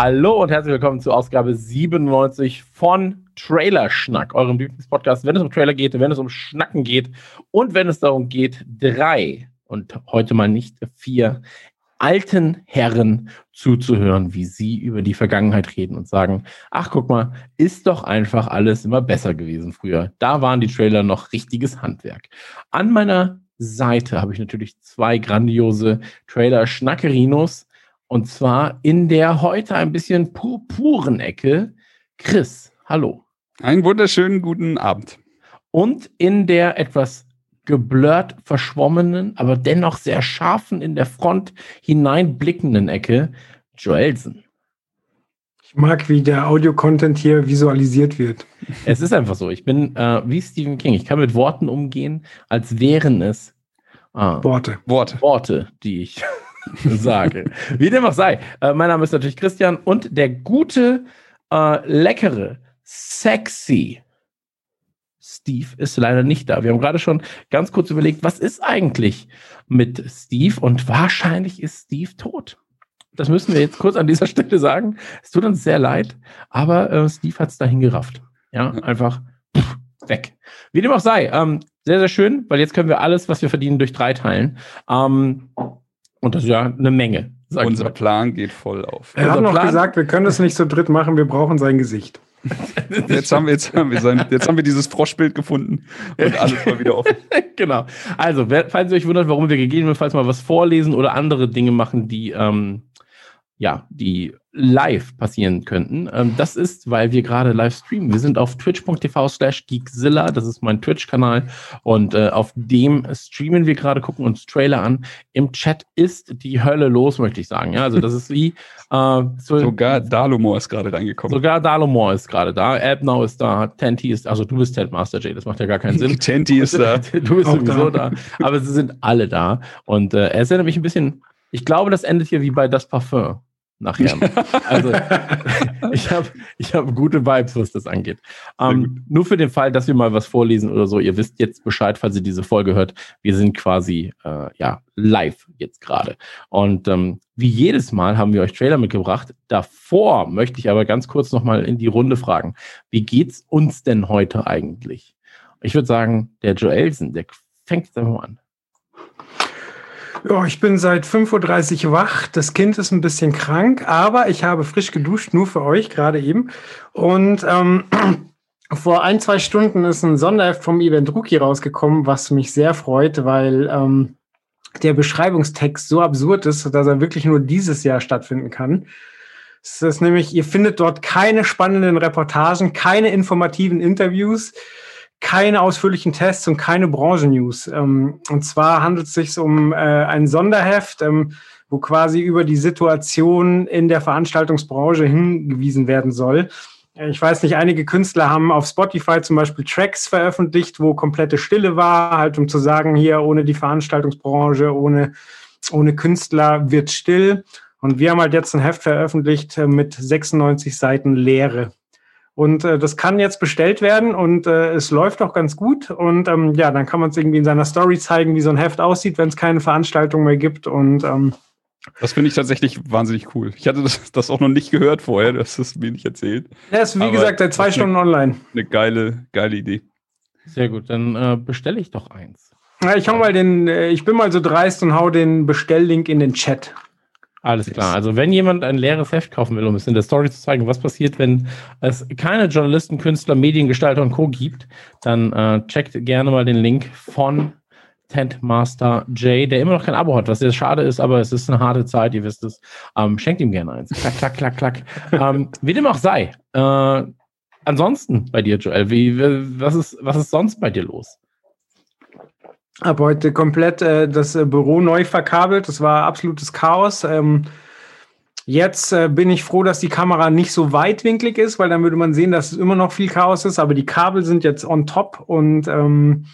Hallo und herzlich willkommen zu Ausgabe 97 von Trailer Schnack, eurem Lieblingspodcast, wenn es um Trailer geht, wenn es um Schnacken geht und wenn es darum geht, drei und heute mal nicht vier alten Herren zuzuhören, wie sie über die Vergangenheit reden und sagen, ach guck mal, ist doch einfach alles immer besser gewesen früher. Da waren die Trailer noch richtiges Handwerk. An meiner Seite habe ich natürlich zwei grandiose Trailer-Schnackerinos und zwar in der heute ein bisschen purpuren Ecke. Chris, hallo. Einen wunderschönen guten Abend. Und in der etwas geblurrt verschwommenen, aber dennoch sehr scharfen in der Front hineinblickenden Ecke, Joelsen. Ich mag, wie der Audio-Content hier visualisiert wird. Es ist einfach so. Ich bin äh, wie Stephen King. Ich kann mit Worten umgehen, als wären es äh, Worte. Worte. Worte, die ich sage. Wie dem auch sei. Äh, mein Name ist natürlich Christian und der gute, äh, leckere, sexy Steve ist leider nicht da. Wir haben gerade schon ganz kurz überlegt, was ist eigentlich mit Steve? Und wahrscheinlich ist Steve tot. Das müssen wir jetzt kurz an dieser Stelle sagen. Es tut uns sehr leid, aber äh, Steve hat es dahin gerafft. Ja, einfach pff, weg. Wie dem auch sei. Ähm, sehr, sehr schön, weil jetzt können wir alles, was wir verdienen, durch drei teilen. Ähm, und das ist ja eine Menge. Unser Plan geht voll auf. Er hat noch Plan gesagt, wir können das nicht so dritt machen, wir brauchen sein Gesicht. jetzt, haben wir, jetzt, haben wir sein, jetzt haben wir dieses Froschbild gefunden und alles mal wieder offen. genau. Also, falls ihr euch wundert, warum wir gegebenenfalls mal was vorlesen oder andere Dinge machen, die ähm, ja, die live passieren könnten. Ähm, das ist, weil wir gerade live streamen. Wir sind auf twitch.tv slash geekzilla, das ist mein Twitch-Kanal und äh, auf dem streamen wir gerade, gucken uns Trailer an. Im Chat ist die Hölle los, möchte ich sagen. Ja, also das ist wie äh, so, sogar Dalomor ist gerade reingekommen. Sogar Dalomor ist gerade da, Abnow ist da, Tenti ist, also du bist Ted Master J, das macht ja gar keinen Sinn. Tenti ist da. du bist Auch sowieso da. da. aber sie sind alle da und äh, er ist ja nämlich ein bisschen ich glaube, das endet hier wie bei Das Parfum nachher. also ich habe ich hab gute Vibes, was das angeht. Ähm, nur für den Fall, dass wir mal was vorlesen oder so, ihr wisst jetzt Bescheid, falls ihr diese Folge hört. Wir sind quasi äh, ja live jetzt gerade. Und ähm, wie jedes Mal haben wir euch Trailer mitgebracht. Davor möchte ich aber ganz kurz nochmal in die Runde fragen. Wie geht's uns denn heute eigentlich? Ich würde sagen, der Joelsen, der fängt jetzt einfach mal an. Ja, ich bin seit 5.30 Uhr wach. Das Kind ist ein bisschen krank, aber ich habe frisch geduscht, nur für euch gerade eben. Und ähm, vor ein, zwei Stunden ist ein Sonderheft vom Event Rookie rausgekommen, was mich sehr freut, weil ähm, der Beschreibungstext so absurd ist, dass er wirklich nur dieses Jahr stattfinden kann. Es ist nämlich, ihr findet dort keine spannenden Reportagen, keine informativen Interviews keine ausführlichen Tests und keine Branchen-News. Ähm, und zwar handelt es sich um äh, ein Sonderheft, ähm, wo quasi über die Situation in der Veranstaltungsbranche hingewiesen werden soll. Äh, ich weiß nicht, einige Künstler haben auf Spotify zum Beispiel Tracks veröffentlicht, wo komplette Stille war, halt um zu sagen, hier ohne die Veranstaltungsbranche, ohne, ohne Künstler wird still. Und wir haben halt jetzt ein Heft veröffentlicht äh, mit 96 Seiten Leere. Und äh, das kann jetzt bestellt werden und äh, es läuft auch ganz gut. Und ähm, ja, dann kann man es irgendwie in seiner Story zeigen, wie so ein Heft aussieht, wenn es keine Veranstaltung mehr gibt. Und ähm, das finde ich tatsächlich wahnsinnig cool. Ich hatte das, das, auch noch nicht gehört vorher, das ist mir nicht erzählt. Ja, ist wie Aber gesagt seit zwei Stunden eine, online. Eine geile, geile Idee. Sehr gut, dann äh, bestelle ich doch eins. Ja, ich hau mal den, äh, ich bin mal so dreist und hau den Bestelllink in den Chat. Alles klar. Also wenn jemand ein leeres Heft kaufen will, um es in der Story zu zeigen, was passiert, wenn es keine Journalisten, Künstler, Mediengestalter und Co. gibt, dann äh, checkt gerne mal den Link von Tentmaster J, der immer noch kein Abo hat, was sehr schade ist, aber es ist eine harte Zeit, ihr wisst es. Ähm, schenkt ihm gerne eins. Klack, klack, klack, klack. ähm, wie dem auch sei. Äh, ansonsten bei dir, Joel, wie, was, ist, was ist sonst bei dir los? Habe heute komplett äh, das äh, Büro neu verkabelt. Das war absolutes Chaos. Ähm, Jetzt äh, bin ich froh, dass die Kamera nicht so weitwinklig ist, weil dann würde man sehen, dass es immer noch viel Chaos ist. Aber die Kabel sind jetzt on top und ähm,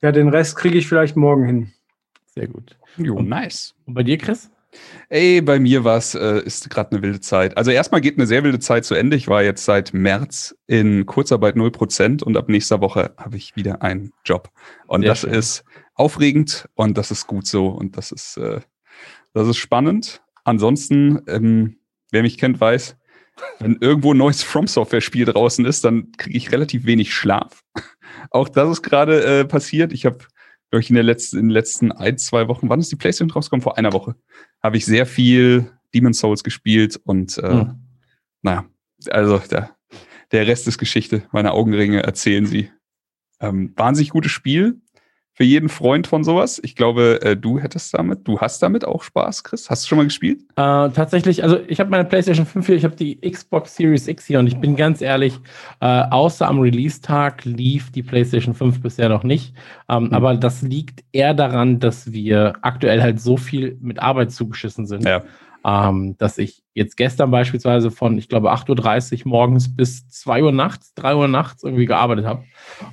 ja, den Rest kriege ich vielleicht morgen hin. Sehr gut. Jo, nice. Und bei dir, Chris? Ey, bei mir war es, äh, ist gerade eine wilde Zeit. Also erstmal geht eine sehr wilde Zeit zu Ende. Ich war jetzt seit März in Kurzarbeit 0% und ab nächster Woche habe ich wieder einen Job. Und Sehr das schön. ist aufregend und das ist gut so und das ist, äh, das ist spannend. Ansonsten, ähm, wer mich kennt, weiß, wenn irgendwo ein neues From Software-Spiel draußen ist, dann kriege ich relativ wenig Schlaf. Auch das ist gerade äh, passiert. Ich habe, glaube ich, in, der letzten, in den letzten ein, zwei Wochen, wann ist die PlayStation rausgekommen? Vor einer Woche, habe ich sehr viel Demon's Souls gespielt und äh, Hm. naja, also der, der Rest ist Geschichte. Meine Augenringe erzählen sie. Ähm, wahnsinnig gutes Spiel für jeden Freund von sowas. Ich glaube, äh, du hättest damit, du hast damit auch Spaß, Chris. Hast du schon mal gespielt? Äh, tatsächlich, also ich habe meine PlayStation 5 hier, ich habe die Xbox Series X hier und ich bin ganz ehrlich, äh, außer am Release-Tag lief die PlayStation 5 bisher noch nicht. Ähm, Hm. Aber das liegt eher daran, dass wir aktuell halt so viel mit Arbeit zugeschissen sind, Ja. ähm, dass ich jetzt gestern beispielsweise von, ich glaube, 8.30 Uhr morgens bis 2 Uhr nachts, 3 Uhr nachts irgendwie gearbeitet habe.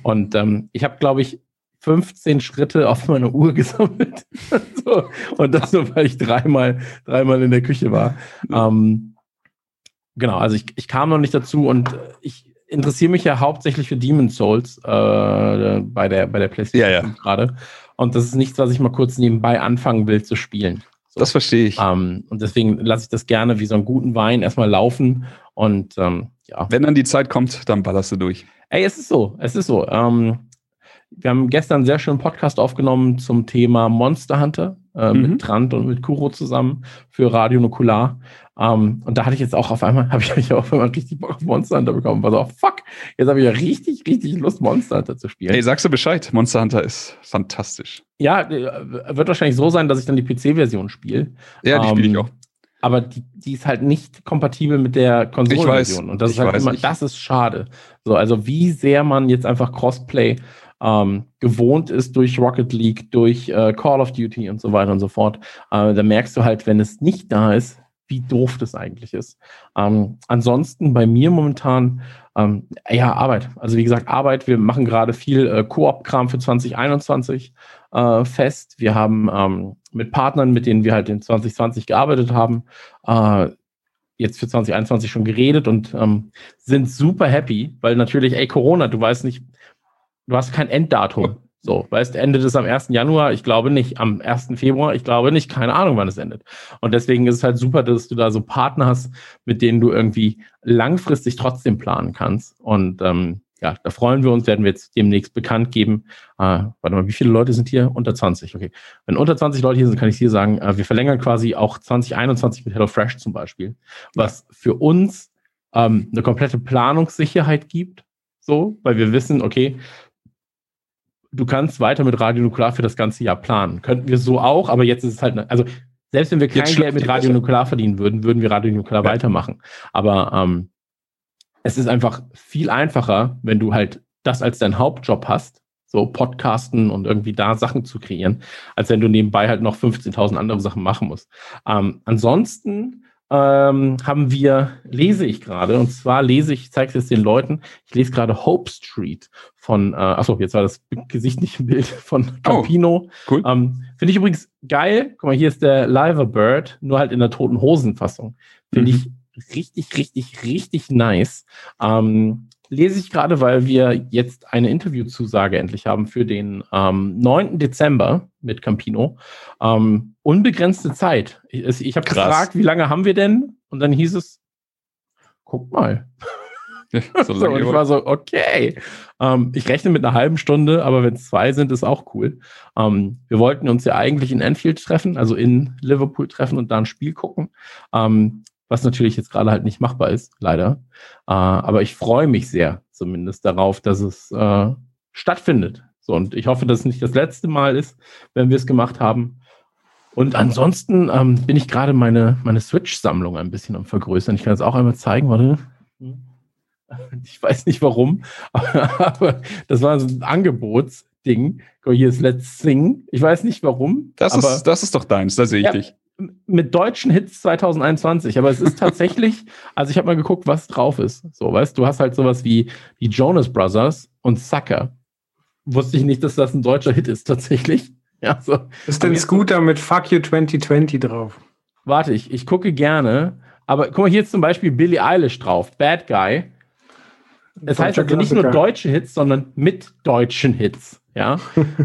Und ähm, ich habe, glaube ich, 15 Schritte auf meiner Uhr gesammelt. so. Und das nur, weil ich dreimal, dreimal in der Küche war. Ähm, genau, also ich, ich kam noch nicht dazu und ich interessiere mich ja hauptsächlich für Demon's Souls äh, bei, der, bei der PlayStation Ja, ja. 5 gerade. Und das ist nichts, was ich mal kurz nebenbei anfangen will zu spielen. So. Das verstehe ich. Ähm, und deswegen lasse ich das gerne wie so einen guten Wein erstmal laufen. Und ähm, ja. Wenn dann die Zeit kommt, dann ballerst du durch. Ey, es ist so, es ist so. Ähm, wir haben gestern einen sehr schönen Podcast aufgenommen zum Thema Monster Hunter äh, Mhm. mit Trant und mit Kuro zusammen für Radio Nukular. Ähm, und da hatte ich jetzt auch auf einmal, habe ich auf einmal richtig Bock auf Monster Hunter bekommen. War so, fuck, jetzt habe ich ja richtig, richtig Lust, Monster Hunter zu spielen. Hey, sagst du Bescheid? Monster Hunter ist fantastisch. ja, äh, wird wahrscheinlich so sein, dass ich dann die PC-Version spiele. Ja, die spiele ich Ähm, auch. aber die, die ist halt nicht kompatibel mit der Konsolenversion. Und das ich ist halt weiß, immer, ich- das ist schade. So, also wie sehr man jetzt einfach Crossplay ähm, gewohnt ist durch Rocket League, durch äh, Call of Duty und so weiter und so fort. Äh, da merkst du halt, wenn es nicht da ist, wie doof das eigentlich ist. Ähm, ansonsten bei mir momentan, ähm, ja, Arbeit. Also wie gesagt, Arbeit. Wir machen gerade viel äh, Koop-Kram für 2021 äh, fest. Wir haben ähm, mit Partnern, mit denen wir halt in 2020 gearbeitet haben, äh, jetzt für 2021 schon geredet und ähm, sind super happy, weil natürlich, ey, Corona, du weißt nicht, du hast kein Enddatum. So, weißt, endet es am 1. Januar? Ich glaube nicht. Am 1. Februar? Ich glaube nicht. Keine Ahnung, wann es endet. Und deswegen ist es halt super, dass du da so Partner hast, mit denen du irgendwie langfristig trotzdem planen kannst. Und ähm, ja, da freuen wir uns, werden wir jetzt demnächst bekannt geben. Äh, warte mal, wie viele Leute sind hier? Unter 20, okay. Wenn unter 20 Leute hier sind, kann ich dir sagen, äh, wir verlängern quasi auch 2021 mit HelloFresh zum Beispiel, was für uns ähm, eine komplette Planungssicherheit gibt, so, weil wir wissen, okay, du kannst weiter mit Radio Nukular für das ganze Jahr planen. Könnten wir so auch, aber jetzt ist es halt, ne- also selbst wenn wir kein Geld mit Radio. Nukular verdienen würden, würden wir Radio Nukular Ja. weitermachen. Aber ähm, es ist einfach viel einfacher, wenn du halt das als dein Hauptjob hast, so Podcasten und irgendwie da Sachen zu kreieren, als wenn du nebenbei halt noch 15.000 andere Sachen machen musst. Ähm, ansonsten ähm, haben wir, lese ich gerade, und zwar lese ich, ich zeige es jetzt den Leuten, ich lese gerade Hope Street von, äh, achso, jetzt war das Gesicht nicht im Bild von Campino. Cool. Ähm, Finde ich übrigens geil. Guck mal, hier ist der Liver Bird, nur halt in der toten Hosen-Fassung. Finde Mhm. ich richtig, richtig, richtig nice. Ähm, lese ich gerade, weil wir jetzt eine Interviewzusage endlich haben für den ähm, 9. Dezember mit Campino. Ähm, unbegrenzte Zeit. Ich, ich habe gefragt, wie lange haben wir denn? Und dann hieß es, guck mal. So So, und ich war so, okay. Ähm, ich rechne mit einer halben Stunde, aber wenn es zwei sind, ist auch cool. Ähm, wir wollten uns ja eigentlich in Anfield treffen, also in Liverpool treffen und da ein Spiel gucken. Ähm, was natürlich jetzt gerade halt nicht machbar ist, leider. Äh, aber ich freue mich sehr zumindest darauf, dass es äh, stattfindet. So, und ich hoffe, dass es nicht das letzte Mal ist, wenn wir es gemacht haben. Und ansonsten ähm, bin ich gerade meine, meine Switch-Sammlung ein bisschen am Vergrößern. Ich kann es auch einmal zeigen, warte. Ich weiß nicht warum, aber das war so ein Angebotsding. Guck mal, hier ist Let's Sing. Ich weiß nicht warum. Das ist, das ist doch deins, da sehe ich Ja. dich. Mit deutschen Hits 2021, aber es ist tatsächlich, also ich habe mal geguckt, was drauf ist. So, weißt du, hast halt sowas wie die Jonas Brothers und Sucker. Wusste ich nicht, dass das ein deutscher Hit ist tatsächlich. Ja, so. Ist denn Scooter mit Fuck You 2020 drauf? Warte, ich, ich gucke gerne, aber guck mal, hier ist zum Beispiel Billie Eilish drauf, Bad Guy. Das heißt also nicht nur deutsche Hits, sondern mit deutschen Hits. Ja,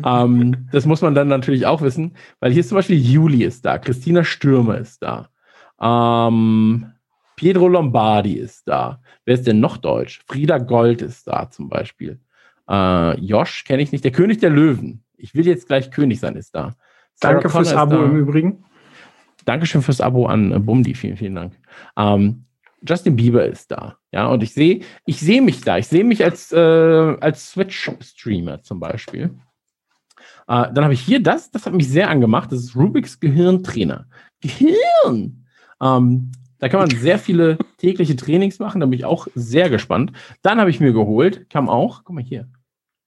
ähm, das muss man dann natürlich auch wissen, weil hier ist zum Beispiel Juli ist da, Christina Stürmer ist da, ähm, Pietro Lombardi ist da. Wer ist denn noch deutsch? Frieda Gold ist da zum Beispiel. Äh, Josh kenne ich nicht. Der König der Löwen. Ich will jetzt gleich König sein, ist da. Sarah Danke Connor fürs Abo im Übrigen. Dankeschön fürs Abo an äh, Bumdi. Vielen, vielen Dank. Ähm, Justin Bieber ist da. Ja, und ich sehe, ich sehe mich da. Ich sehe mich als, äh, als Switch-Streamer zum Beispiel. Äh, dann habe ich hier das, das hat mich sehr angemacht. Das ist Rubiks Gehirntrainer. Gehirn! Ähm, da kann man sehr viele tägliche Trainings machen. Da bin ich auch sehr gespannt. Dann habe ich mir geholt, kam auch, guck mal hier,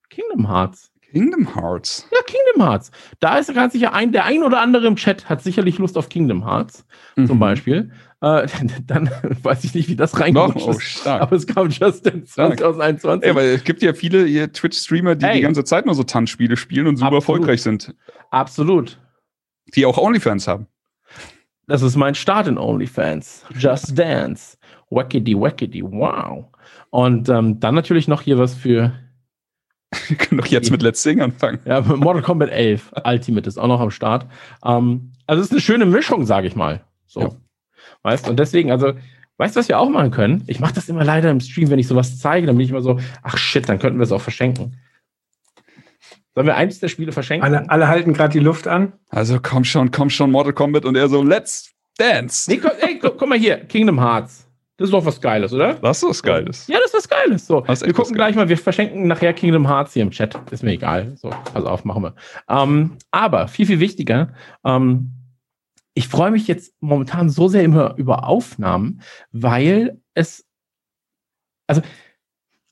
Kingdom Hearts. Kingdom Hearts. Ja, Kingdom Hearts. Da ist ganz sicher ein, der ein oder andere im Chat hat sicherlich Lust auf Kingdom Hearts, mhm. zum Beispiel. Äh, dann weiß ich nicht, wie das reinkommt. Oh, aber es kam just in 2021. Ja, aber es gibt ja viele Twitch-Streamer, die hey. die ganze Zeit nur so Tanzspiele spielen und super Absolut. erfolgreich sind. Absolut. Die auch OnlyFans haben. Das ist mein Start in OnlyFans. Just Dance. Wackity, wackity, wow. Und ähm, dann natürlich noch hier was für wir können doch jetzt mit Let's Sing anfangen. Ja, Mortal Kombat 11 Ultimate ist auch noch am Start. Ähm, also es ist eine schöne Mischung, sage ich mal. So. Ja. Weißt und deswegen, also, weißt du, was wir auch machen können? Ich mache das immer leider im Stream, wenn ich sowas zeige, dann bin ich immer so, ach shit, dann könnten wir es auch verschenken. Sollen wir eins der Spiele verschenken? Alle, alle halten gerade die Luft an. Also komm schon, komm schon, Mortal Kombat und er so, let's dance. Nee, komm, ey, guck, guck mal hier, Kingdom Hearts. Das ist doch was Geiles, oder? Das ist was Geiles. Ja, das ist was Geiles. So, wir gucken gleich mal, wir verschenken nachher Kingdom Hearts hier im Chat. Ist mir egal. So, pass auf, machen wir. Ähm, aber viel, viel wichtiger, ähm, ich freue mich jetzt momentan so sehr immer über Aufnahmen, weil es, also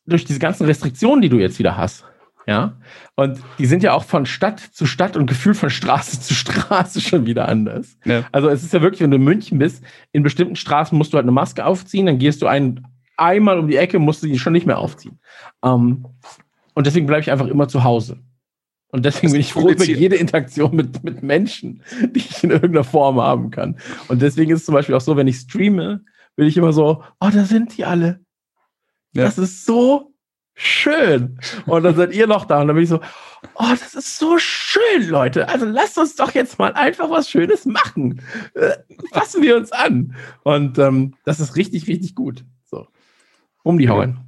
durch diese ganzen Restriktionen, die du jetzt wieder hast, ja, und die sind ja auch von Stadt zu Stadt und gefühlt von Straße zu Straße schon wieder anders. Ja. Also es ist ja wirklich, wenn du in München bist, in bestimmten Straßen musst du halt eine Maske aufziehen, dann gehst du ein, einmal um die Ecke, musst du die schon nicht mehr aufziehen. Um, ähm, und deswegen bleibe ich einfach immer zu Hause. Und deswegen bin ich froh über jede Interaktion mit, mit Menschen, die ich in irgendeiner Form haben kann. Und deswegen ist es zum Beispiel auch so, wenn ich streame, bin ich immer so, oh, da sind die alle. Ja. Das ist so schön. Und dann seid ihr noch da. Und dann bin ich so, oh, das ist so schön, Leute. Also lasst uns doch jetzt mal einfach was Schönes machen. Äh, fassen wir uns an. Und ähm, das ist richtig, richtig gut. So. Um die Hauen.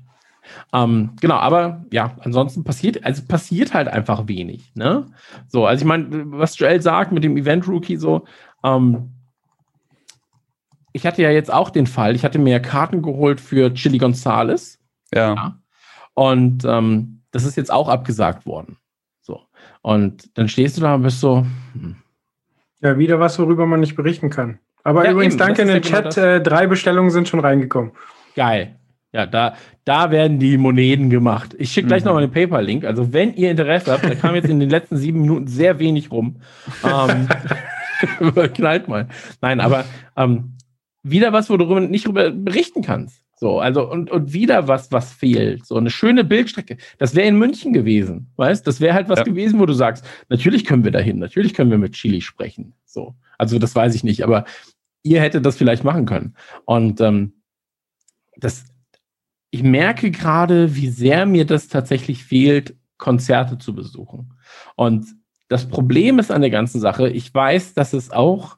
Ähm, genau, aber ja, ansonsten passiert, also passiert halt einfach wenig. Ne? So, also ich meine, was Joel sagt mit dem Event Rookie, so, ähm, ich hatte ja jetzt auch den Fall, ich hatte mir Karten geholt für Chili Gonzales. Ja. ja. Und ähm, das ist jetzt auch abgesagt worden. So. Und dann stehst du da und bist so. Hm. Ja, wieder was, worüber man nicht berichten kann. Aber ja, übrigens, eben, danke in den ja Chat. Genau äh, drei Bestellungen sind schon reingekommen. Geil. Ja, da, da werden die Moneten gemacht. Ich schicke gleich mhm. noch mal einen PayPal-Link. Also, wenn ihr Interesse habt, da kam jetzt in den letzten sieben Minuten sehr wenig rum. Ähm, knallt mal. Nein, aber ähm, wieder was, wo du nicht drüber berichten kannst. So, also, und, und wieder was, was fehlt. So eine schöne Bildstrecke. Das wäre in München gewesen, weißt? Das wäre halt was ja. gewesen, wo du sagst, natürlich können wir dahin, natürlich können wir mit Chili sprechen. So. Also, das weiß ich nicht, aber ihr hättet das vielleicht machen können. Und ähm, das, ich merke gerade, wie sehr mir das tatsächlich fehlt, Konzerte zu besuchen. Und das Problem ist an der ganzen Sache, ich weiß, dass es auch,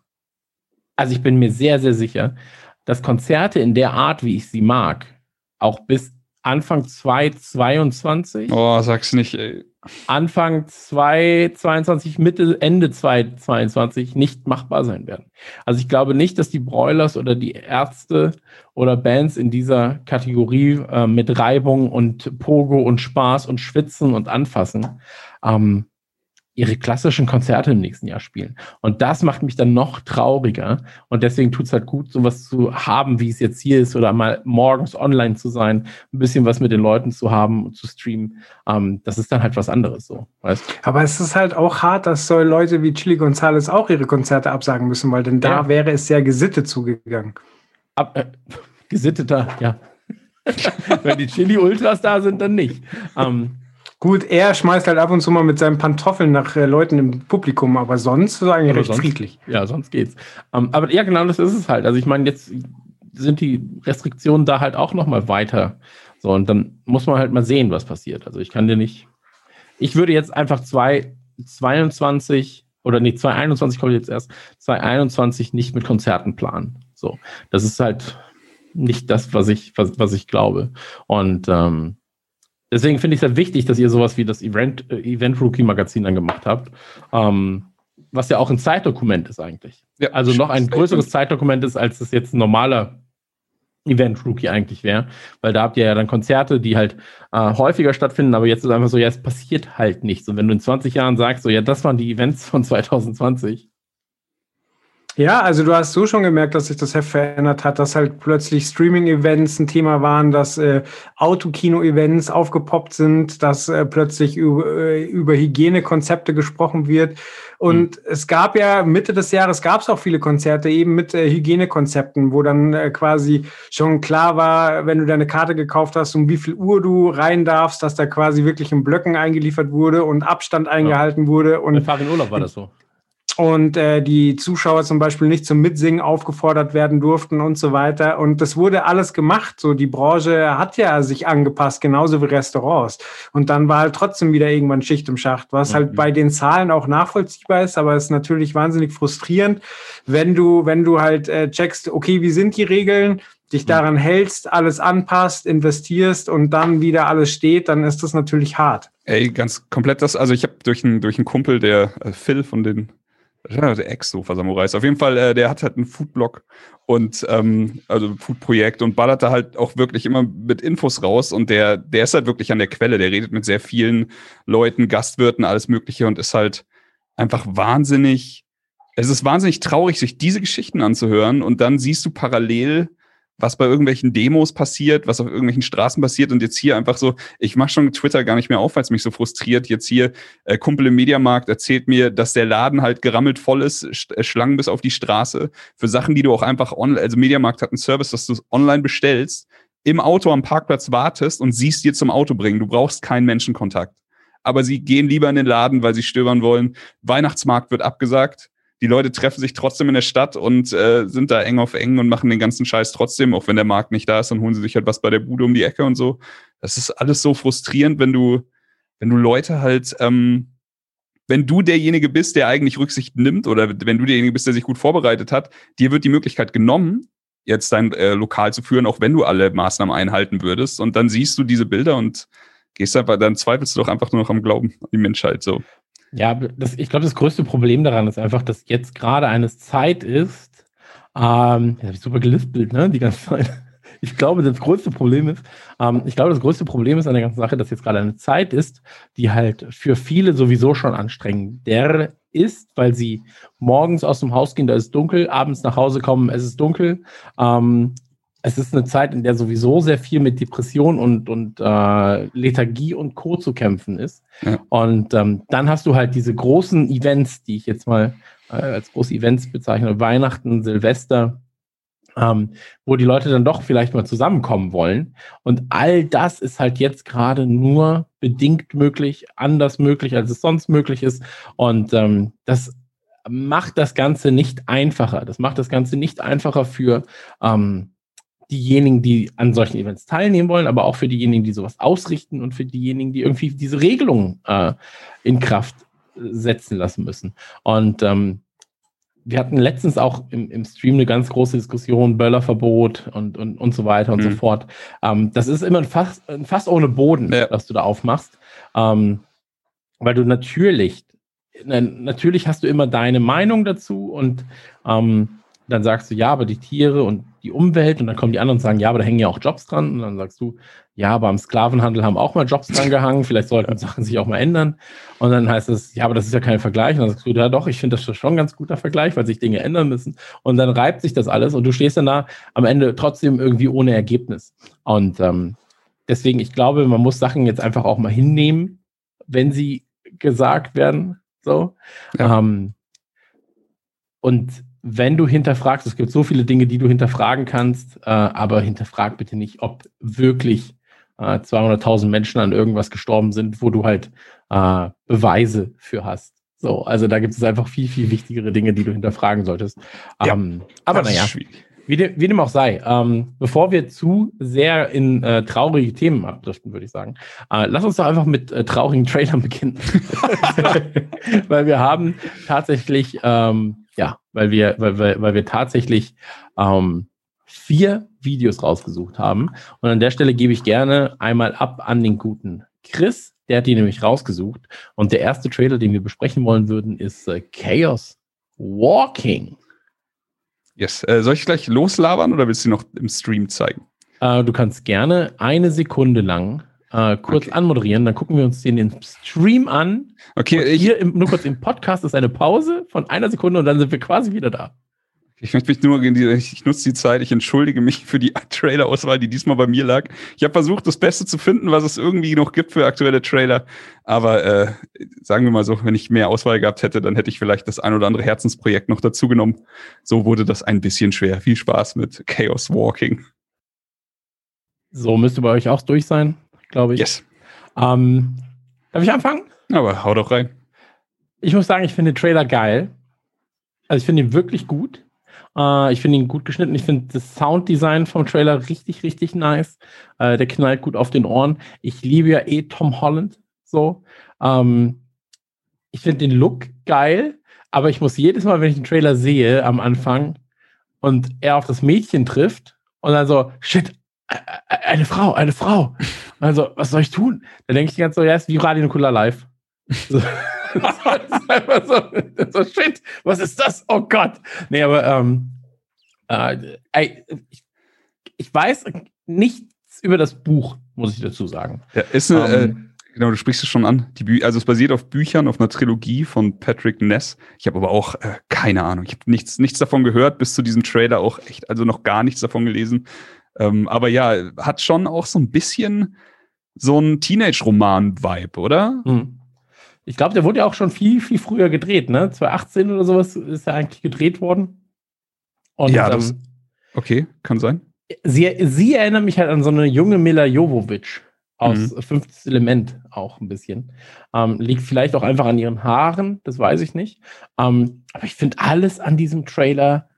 also ich bin mir sehr, sehr sicher, dass Konzerte in der Art, wie ich sie mag, auch bis Anfang 2022. Oh, sag's nicht, ey. Anfang 2022, Mitte, Ende 2022 nicht machbar sein werden. Also ich glaube nicht, dass die Broilers oder die Ärzte oder Bands in dieser Kategorie äh, mit Reibung und Pogo und Spaß und Schwitzen und Anfassen, ähm, ihre klassischen Konzerte im nächsten Jahr spielen. Und das macht mich dann noch trauriger. Und deswegen tut es halt gut, sowas zu haben, wie es jetzt hier ist, oder mal morgens online zu sein, ein bisschen was mit den Leuten zu haben und zu streamen. Ähm, das ist dann halt was anderes so. Weißt? Aber es ist halt auch hart, dass so Leute wie Chili Gonzales auch ihre Konzerte absagen müssen, weil denn da ja. wäre es sehr gesittet zugegangen. Ab, äh, gesitteter, ja. Wenn die Chili-Ultras da sind, dann nicht. Ähm, Gut, er schmeißt halt ab und zu mal mit seinen Pantoffeln nach äh, Leuten im Publikum, aber sonst ist eigentlich aber recht sonst, friedlich. Ja, sonst geht's. Um, ähm, aber ja, genau das ist es halt. Also ich meine, jetzt sind die Restriktionen da halt auch noch mal weiter. So, und dann muss man halt mal sehen, was passiert. Also ich kann dir nicht. Ich würde jetzt einfach 2022 oder nee, 2021 kommt jetzt erst, 2021 nicht mit Konzerten planen. So, das ist halt nicht das, was ich, was, was ich glaube. Und ähm, deswegen finde ich es halt wichtig, dass ihr sowas wie das Event, äh, Event Rookie Magazin dann gemacht habt. Ähm, was ja auch ein Zeitdokument ist eigentlich. Ja, also noch ein größeres Zeitdokument ist, als es jetzt ein normaler Event Rookie eigentlich wäre. Weil da habt ihr ja dann Konzerte, die halt äh, häufiger stattfinden, aber jetzt ist einfach so, ja, es passiert halt nichts. Und wenn du in 20 Jahren sagst, so, ja, das waren die Events von 2020, ja, also du hast so schon gemerkt, dass sich das Heft verändert hat, dass halt plötzlich Streaming-Events ein Thema waren, dass äh, Autokino-Events aufgepoppt sind, dass äh, plötzlich über, äh, über Hygienekonzepte gesprochen wird. Und mhm. es gab ja Mitte des Jahres gab es auch viele Konzerte eben mit äh, Hygienekonzepten, wo dann äh, quasi schon klar war, wenn du deine Karte gekauft hast, um wie viel Uhr du rein darfst, dass da quasi wirklich in Blöcken eingeliefert wurde und Abstand eingehalten ja. wurde. Und Bei Farin Urlaub war das so und äh, die Zuschauer zum Beispiel nicht zum Mitsingen aufgefordert werden durften und so weiter. Und das wurde alles gemacht. So die Branche hat ja sich angepasst, genauso wie Restaurants. Und dann war halt trotzdem wieder irgendwann Schicht im Schacht, was halt mhm. halt bei den Zahlen auch nachvollziehbar ist, aber es ist natürlich wahnsinnig frustrierend, wenn du, wenn du halt äh, checkst, okay, wie sind die Regeln? dich mhm. daran hältst, alles anpasst, investierst und dann wieder alles steht, dann ist das natürlich hart. Ey, ganz komplett das. Also ich habe durch einen durch einen Kumpel, der äh, Phil von den der Ex-Sofa-Samurais. Auf jeden Fall, äh, der hat halt einen Foodblog und ähm, also Foodprojekt und ballert da halt auch wirklich immer mit Infos raus und der, der ist halt wirklich an der Quelle. Der redet mit sehr vielen Leuten, Gastwirten, alles Mögliche und ist halt einfach wahnsinnig. Es ist wahnsinnig traurig, sich diese Geschichten anzuhören und dann siehst du parallel was bei irgendwelchen Demos passiert, was auf irgendwelchen Straßen passiert und jetzt hier einfach so, ich mache schon Twitter gar nicht mehr auf, weil es mich so frustriert. Jetzt hier äh, Kumpel im Mediamarkt erzählt mir, dass der Laden halt gerammelt voll ist, Sch äh, Schlangen bis auf die Straße für Sachen, die du auch einfach online, also Mediamarkt hat einen Service, dass du es online bestellst, im Auto am Parkplatz wartest und siehst dir zum Auto bringen. Du brauchst keinen Menschenkontakt. Aber sie gehen lieber in den Laden, weil sie stöbern wollen. Weihnachtsmarkt wird abgesagt die Leute treffen sich trotzdem in der Stadt und äh, sind da eng auf eng und machen den ganzen Scheiß trotzdem, auch wenn der Markt nicht da ist, dann holen sie sich halt was bei der Bude um die Ecke und so. Das ist alles so frustrierend, wenn du, wenn du Leute halt, ähm, wenn du derjenige bist, der eigentlich Rücksicht nimmt oder wenn du derjenige bist, der sich gut vorbereitet hat, dir wird die Möglichkeit genommen, jetzt dein äh, Lokal zu führen, auch wenn du alle Maßnahmen einhalten würdest. Und dann siehst du diese Bilder und gehst einfach, dann zweifelst du doch einfach nur noch am Glauben an die Menschheit so. Ja, das, ich glaube, das größte Problem daran ist einfach, dass jetzt gerade eine Zeit ist, ähm, ja, ich super gelispelt, ne, die ganze Zeit. Ich glaube, das größte Problem ist, ähm, ich glaube, das größte Problem ist an der ganzen Sache, dass jetzt gerade eine Zeit ist, die halt für viele sowieso schon anstrengender ist, weil sie morgens aus dem Haus gehen, da ist dunkel, abends nach Hause kommen, es ist dunkel, ähm, es ist eine Zeit, in der sowieso sehr viel mit Depression und, und äh, Lethargie und Co. zu kämpfen ist. Ja. Und ähm, dann hast du halt diese großen Events, die ich jetzt mal äh, als große Events bezeichne, Weihnachten, Silvester, ähm, wo die Leute dann doch vielleicht mal zusammenkommen wollen. Und all das ist halt jetzt gerade nur bedingt möglich, anders möglich, als es sonst möglich ist. Und ähm, das macht das Ganze nicht einfacher. Das macht das Ganze nicht einfacher für ähm, diejenigen, die an solchen Events teilnehmen wollen, aber auch für diejenigen, die sowas ausrichten und für diejenigen, die irgendwie diese Regelungen äh, in Kraft setzen lassen müssen. Und ähm, wir hatten letztens auch im, im Stream eine ganz große Diskussion, Böllerverbot und, und, und so weiter und mhm. so fort. Ähm, das ist immer ein Fass, ein Fass ohne Boden, ja. das du da aufmachst. Ähm, weil du natürlich, natürlich hast du immer deine Meinung dazu und ähm, dann sagst du, ja, aber die Tiere und die Umwelt und dann kommen die anderen und sagen, ja, aber da hängen ja auch Jobs dran. Und dann sagst du, ja, aber am Sklavenhandel haben auch mal Jobs dran gehangen, vielleicht sollten Sachen sich auch mal ändern. Und dann heißt es, ja, aber das ist ja kein Vergleich. Und dann sagst du, ja doch, ich finde das schon ein ganz guter Vergleich, weil sich Dinge ändern müssen. Und dann reibt sich das alles und du stehst dann da am Ende trotzdem irgendwie ohne Ergebnis. Und ähm, deswegen, ich glaube, man muss Sachen jetzt einfach auch mal hinnehmen, wenn sie gesagt werden, so. Ja. Ähm, und wenn du hinterfragst, es gibt so viele Dinge, die du hinterfragen kannst, äh, aber hinterfrag bitte nicht, ob wirklich äh, 200.000 Menschen an irgendwas gestorben sind, wo du halt äh, Beweise für hast. So, also da gibt es einfach viel, viel wichtigere Dinge, die du hinterfragen solltest. Ja, ähm, aber naja, schwierig. Wie, dem, wie dem auch sei, ähm, bevor wir zu sehr in äh, traurige Themen abdriften, würde ich sagen, äh, lass uns doch einfach mit äh, traurigen Trailern beginnen. weil wir haben tatsächlich, ähm, ja, weil wir, weil, weil, weil wir tatsächlich ähm, vier Videos rausgesucht haben. Und an der Stelle gebe ich gerne einmal ab an den guten Chris. Der hat die nämlich rausgesucht. Und der erste Trailer, den wir besprechen wollen würden, ist äh, Chaos Walking. Yes. Äh, soll ich gleich loslabern oder willst du noch im Stream zeigen? Äh, du kannst gerne eine Sekunde lang äh, kurz Okay. anmoderieren, dann gucken wir uns den im Stream an. Okay, hier im, nur kurz im Podcast ist eine Pause von einer Sekunde und dann sind wir quasi wieder da. Ich möchte mich nur, ich nutze die Zeit, ich entschuldige mich für die Trailer-Auswahl, die diesmal bei mir lag. Ich habe versucht, das Beste zu finden, was es irgendwie noch gibt für aktuelle Trailer. Aber äh, sagen wir mal so, wenn ich mehr Auswahl gehabt hätte, dann hätte ich vielleicht das ein oder andere Herzensprojekt noch dazu genommen. So wurde das ein bisschen schwer. Viel Spaß mit Chaos Walking. So müsste bei euch auch durch sein, glaube ich. Yes. Ähm, darf ich anfangen? Aber hau doch rein. Ich muss sagen, ich finde den Trailer geil. Also ich finde ihn wirklich gut. Äh, ich finde ihn gut geschnitten. Ich finde das Sounddesign vom Trailer richtig, richtig nice. Äh, der knallt gut auf den Ohren. Ich liebe ja eh Tom Holland so. Ähm, ich finde den Look geil, aber ich muss jedes Mal, wenn ich den Trailer sehe am Anfang und er auf das Mädchen trifft und dann so, shit, eine Frau, eine Frau. Also, was soll ich tun? Dann denke ich die ganze Zeit, so, ja, ist wie Radio Nukular live. So. das einfach so, so, shit, was ist das? Oh Gott. Nee, aber ähm, äh, ich, ich weiß nichts über das Buch, muss ich dazu sagen. Ja, ist eine, äh, Ähm, Genau, du sprichst es schon an. Also es basiert auf Büchern, auf einer Trilogie von Patrick Ness. Ich habe aber auch äh, keine Ahnung. Ich habe nichts, nichts davon gehört, bis zu diesem Trailer auch echt, also noch gar nichts davon gelesen. Ähm, aber ja, hat schon auch so ein bisschen so ein Teenage-Roman-Vibe, oder? hm. Ich glaube, der wurde ja auch schon viel, viel früher gedreht, ne? 2018 oder sowas ist er eigentlich gedreht worden. Und Ja, das- ähm, Okay, kann sein. sie, sie erinnert mich halt an so eine junge Mila Jovovich aus Mhm. Fünftes Element auch ein bisschen. Ähm, liegt vielleicht auch einfach an ihren Haaren, das weiß ich nicht. Ähm, aber ich finde alles an diesem Trailer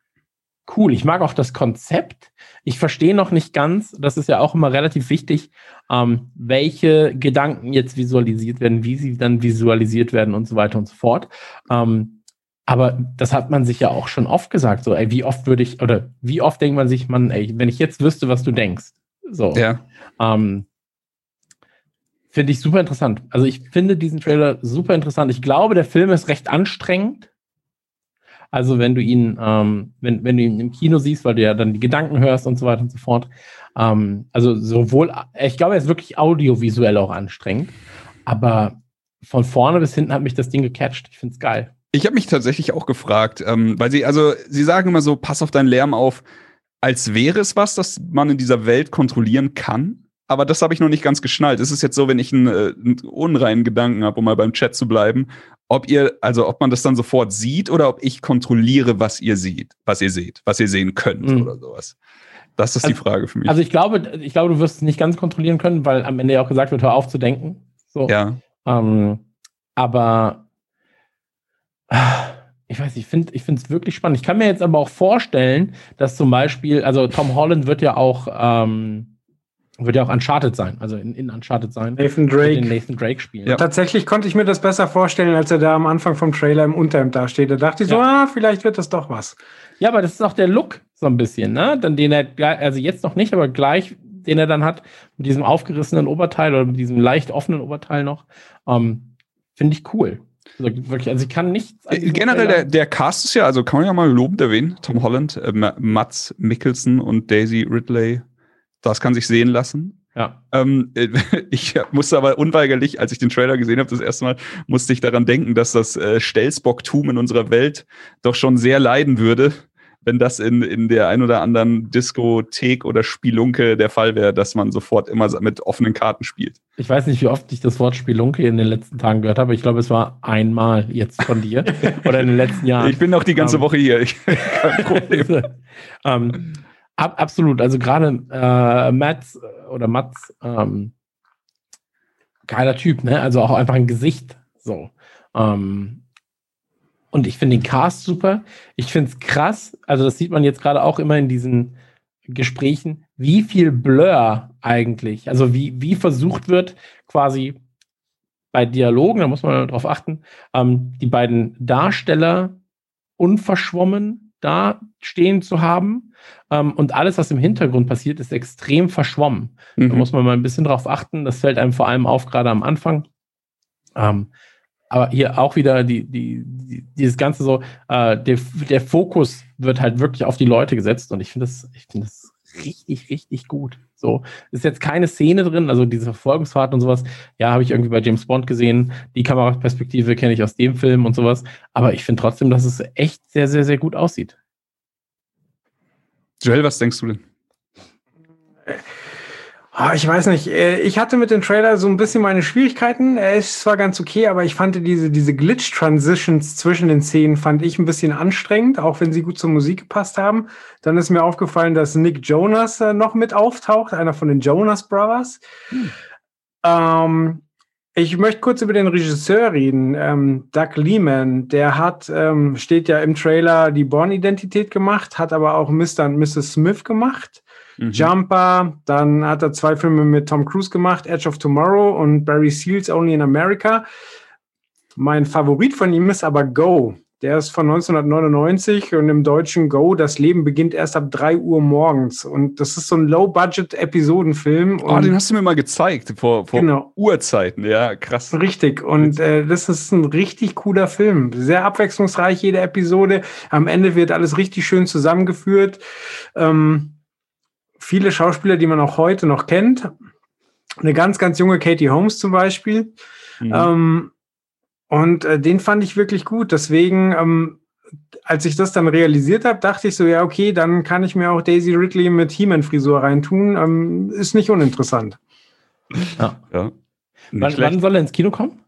cool. Ich mag auch das Konzept. Ich verstehe noch nicht ganz, das ist ja auch immer relativ wichtig, ähm, welche Gedanken jetzt visualisiert werden, wie sie dann visualisiert werden und so weiter und so fort. Ähm, aber das hat man sich ja auch schon oft gesagt. So, ey, wie oft würde ich, oder wie oft denkt man sich, man, ey, wenn ich jetzt wüsste, was du denkst. So. Ja. Ähm, finde ich super interessant. Also ich finde diesen Trailer super interessant. Ich glaube, der Film ist recht anstrengend. Also wenn du ihn, ähm, wenn, wenn du ihn im Kino siehst, weil du ja dann die Gedanken hörst und so weiter und so fort. Ähm, also sowohl, ich glaube, er ist wirklich audiovisuell auch anstrengend. Aber von vorne bis hinten hat mich das Ding gecatcht. Ich finde es geil. Ich habe mich tatsächlich auch gefragt, ähm, weil sie, also sie sagen immer so, pass auf deinen Lärm auf, als wäre es was, das man in dieser Welt kontrollieren kann. Aber das habe ich noch nicht ganz geschnallt. Ist es jetzt so, wenn ich einen, äh, einen unreinen Gedanken habe, um mal beim Chat zu bleiben, ob ihr, also ob man das dann sofort sieht oder ob ich kontrolliere, was ihr seht, was ihr seht, was ihr sehen könnt Mhm. oder sowas. Das ist die Also- Frage für mich. Also ich glaube, ich glaube, du wirst es nicht ganz kontrollieren können, weil am Ende ja auch gesagt wird, hör auf zu denken. So. ja. Ähm, aber ah, ich weiß, ich finde ich finde es wirklich spannend. Ich kann mir jetzt aber auch vorstellen, dass zum Beispiel, also Tom Holland wird ja auch ähm, wird ja auch Uncharted sein, also in, in Uncharted sein. Nathan Wird Den Drake. Nathan Drake spielen. Ja. Tatsächlich konnte ich mir das besser vorstellen, als er da am Anfang vom Trailer im Unterhemd dasteht. Da dachte ich so, Ja. ah, vielleicht wird das doch was. Ja, aber das ist auch der Look so ein bisschen, ne? Dann den er gleich- also jetzt noch nicht, aber gleich den er dann hat mit diesem aufgerissenen Oberteil oder mit diesem leicht offenen Oberteil noch, ähm, finde ich cool. Also wirklich, also ich kann nichts. an Äh, Generell, der, der Cast ist ja, also kann man ja mal lobend erwähnen, Tom Holland, äh, Ma- Mats Mikkelsen und Daisy Ridley, das kann sich sehen lassen. Ja. Ähm, äh, ich musste aber unweigerlich, als ich den Trailer gesehen habe, das erste Mal, musste ich daran denken, dass das äh, Stelzbocktum in unserer Welt doch schon sehr leiden würde, wenn das in, in der ein oder anderen Diskothek oder Spielunke der Fall wäre, dass man sofort immer mit offenen Karten spielt. Ich weiß nicht, wie oft ich das Wort Spelunke in den letzten Tagen gehört habe. Ich glaube, es war einmal jetzt von dir oder in den letzten Jahren. Ich bin noch die ganze Ähm. Woche hier. Kein Problem. ähm, ab, absolut. Also gerade äh, Mats äh, oder Mats, ähm, geiler Typ, ne? Also auch einfach ein Gesicht. So. Ähm, und ich finde den Cast super. Ich finde es krass. Also, das sieht man jetzt gerade auch immer in diesen Gesprächen, wie viel Blur eigentlich, also wie, wie versucht wird, quasi bei Dialogen, da muss man darauf achten, ähm, die beiden Darsteller unverschwommen da stehen zu haben. Ähm, und alles, was im Hintergrund passiert, ist extrem verschwommen. Da Mhm. muss man mal ein bisschen drauf achten. Das fällt einem vor allem auf, gerade am Anfang. Ähm, aber hier auch wieder die, die, die, dieses Ganze so, äh, der, der Fokus wird halt wirklich auf die Leute gesetzt und ich finde das, ich finde das richtig, richtig gut. So, ist jetzt keine Szene drin, also diese Verfolgungsfahrt und sowas, ja, habe ich irgendwie bei James Bond gesehen. Die Kameraperspektive kenne ich aus dem Film und sowas. Aber ich finde trotzdem, dass es echt sehr, sehr, sehr gut aussieht. Joel, was denkst du denn? Ah, ich weiß nicht. äh, Ich hatte mit dem Trailer so ein bisschen meine Schwierigkeiten. Er ist zwar ganz okay, aber ich fand diese, diese Glitch-Transitions zwischen den Szenen fand ich ein bisschen anstrengend, auch wenn sie gut zur Musik gepasst haben. Dann ist mir aufgefallen, dass Nick Jonas äh, noch mit auftaucht, einer von den Jonas Brothers. Ähm, ich möchte kurz über den Regisseur reden. Ähm, Doug Lehman, der hat, ähm, steht ja im Trailer die Born-Identität gemacht, hat aber auch Mr. und Mrs. Smith gemacht. Mhm. Jumper, dann hat er zwei Filme mit Tom Cruise gemacht, Edge of Tomorrow und Barry Seals Only in America. Mein Favorit von ihm ist aber Go. Der ist von 1999 und im deutschen Go, das Leben beginnt erst ab 3 Uhr morgens. Und das ist so ein Low-Budget-Episodenfilm. Oh, den hast du mir mal gezeigt, vor, vor Genau. Urzeiten. Ja, krass. Richtig. Und äh, das ist ein richtig cooler Film. Sehr abwechslungsreich, jede Episode. Am Ende wird alles richtig schön zusammengeführt. Ähm, viele Schauspieler, die man auch heute noch kennt. Eine ganz, ganz junge Katie Holmes zum Beispiel. Mhm. Ähm, und äh, den fand ich wirklich gut. Deswegen, ähm, als ich das dann realisiert habe, dachte ich so, ja, okay, dann kann ich mir auch Daisy Ridley mit He-Man-Frisur reintun. Ähm, ist nicht uninteressant. Ja. ja. Nicht Wann, wann soll er ins Kino kommen?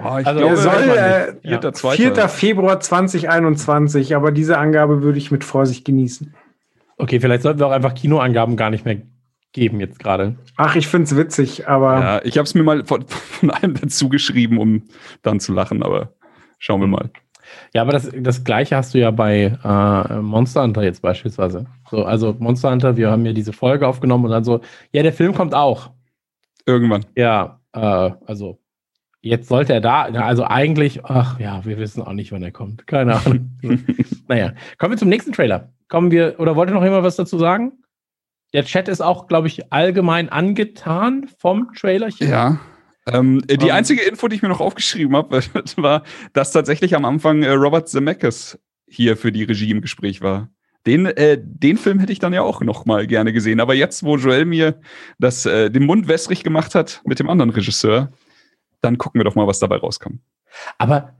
Oh, ich Also- Er Ja, soll äh, Vierter, Ja. zweiter. 4. Februar 2021, aber diese Angabe würde ich mit Vorsicht genießen. Okay, vielleicht sollten wir auch einfach Kinoangaben gar nicht mehr geben jetzt gerade. Ach, ich finde es witzig, aber Ja, ich habe es mir mal von, von allem dazu geschrieben, um dann zu lachen, aber schauen wir mal. Ja, aber das, das gleiche hast du ja bei äh, Monster Hunter jetzt beispielsweise. So, also Monster Hunter, wir haben ja diese Folge aufgenommen und dann so, ja, der Film kommt auch. Irgendwann. Ja, äh, also jetzt sollte er da, also eigentlich, ach ja, wir wissen auch nicht, wann er kommt. Keine Ahnung. naja, kommen wir zum nächsten Trailer. Kommen wir, oder wollte noch jemand was dazu sagen? Der Chat ist auch, glaube ich, allgemein angetan vom Trailerchen. Ja. Ähm, äh, die Ähm. einzige Info, die ich mir noch aufgeschrieben habe, war, dass tatsächlich am Anfang äh, Robert Zemeckis hier für die Regie im Gespräch war. Den, äh, den Film hätte ich dann ja auch noch mal gerne gesehen. Aber jetzt, wo Joel mir das, äh, den Mund wässrig gemacht hat mit dem anderen Regisseur, dann gucken wir doch mal, was dabei rauskam. Aber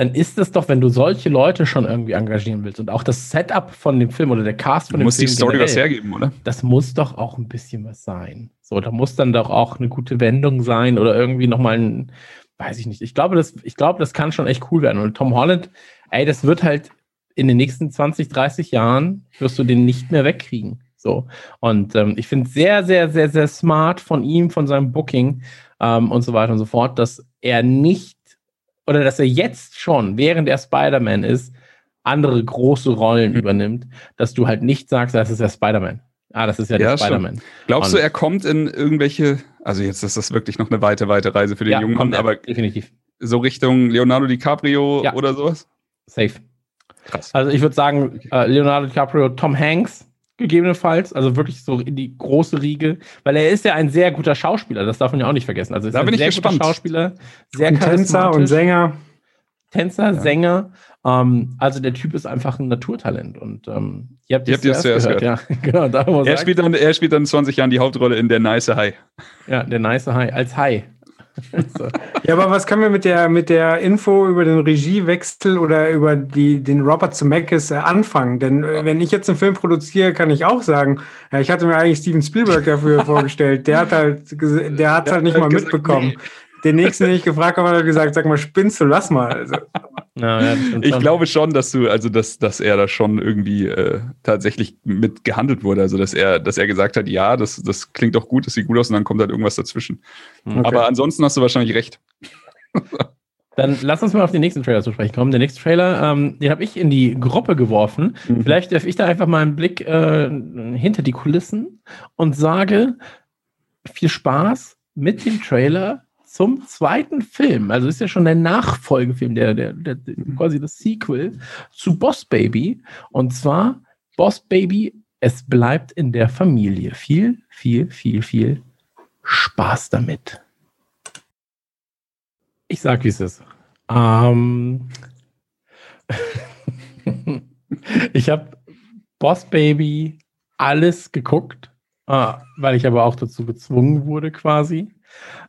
dann ist es doch, wenn du solche Leute schon irgendwie engagieren willst und auch das Setup von dem Film oder der Cast Du von dem musst die Film Story was generell, hergeben, oder? das muss doch auch ein bisschen was sein. So, da muss dann doch auch eine gute Wendung sein oder irgendwie nochmal ein, weiß ich nicht. Ich glaube, das, ich glaube, das kann schon echt cool werden. Und Tom Holland, ey, das wird halt in den nächsten 20, 30 Jahren wirst du den nicht mehr wegkriegen. So. Und ähm, ich finde sehr, sehr, sehr, sehr smart von ihm, von seinem Booking ähm, und so weiter und so fort, dass er nicht oder dass er jetzt schon, während er Spider-Man ist, andere große Rollen Mhm. übernimmt, dass du halt nicht sagst, das ist ja Spider-Man. Ah, das ist ja, Ja, der. Spider-Man. Glaubst du, er kommt in irgendwelche, also jetzt ist das wirklich noch eine weite, weite Reise für den Ja, Jungen, er, aber definitiv. so Richtung Leonardo DiCaprio Ja. oder sowas? Safe. Krass. Also ich würde sagen, äh, Leonardo DiCaprio, Tom Hanks, gegebenenfalls, also wirklich so in die große Riege, weil er ist ja ein sehr guter Schauspieler, das darf man ja auch nicht vergessen. Also er ist Da ein bin ich sehr gespannt. guter Schauspieler, sehr ein Tänzer und. Sänger. Tänzer, Ja. Sänger. Ähm, also der Typ ist einfach ein Naturtalent. Und ähm, ihr habt Ihr habt es zuerst Ja, genau, da muss Er spielt, dann, er spielt dann in 20 Jahren die Hauptrolle in der Nice High. ja, der nice Hai als Hai. Ja, aber was können wir mit der, mit der Info über den Regiewechsel oder über die, den Robert Zemeckis äh, anfangen? Denn äh, wenn ich jetzt einen Film produziere, kann ich auch sagen, ja, ich hatte mir eigentlich Steven Spielberg dafür vorgestellt. Der hat halt, der hat halt nicht mal mitbekommen. Den nächsten, den ich gefragt habe, hat er gesagt, sag mal, spinnst du, lass mal. Also, Ja, Ich glaube schon, dass du, also dass, dass er da schon irgendwie äh, tatsächlich mit gehandelt wurde. Also dass er, dass er gesagt hat, ja, das, das klingt doch gut, das sieht gut aus und dann kommt halt irgendwas dazwischen. Okay. Aber ansonsten hast du wahrscheinlich recht. Dann lass uns mal auf den nächsten Trailer zu sprechen kommen. Der nächste Trailer, ähm, den habe ich in die Gruppe geworfen. Mhm. Vielleicht darf ich da einfach mal einen Blick äh, hinter die Kulissen und sage viel Spaß mit dem Trailer zum zweiten Film. Also ist ja schon der Nachfolgefilm, der, der, der, der quasi das Sequel zu Boss Baby. Und zwar Boss Baby, es bleibt in der Familie. Viel, viel, viel, viel Spaß damit. Ich sag, wie es ist. Ähm, ich habe Boss Baby alles geguckt, äh, weil ich aber auch dazu gezwungen wurde, quasi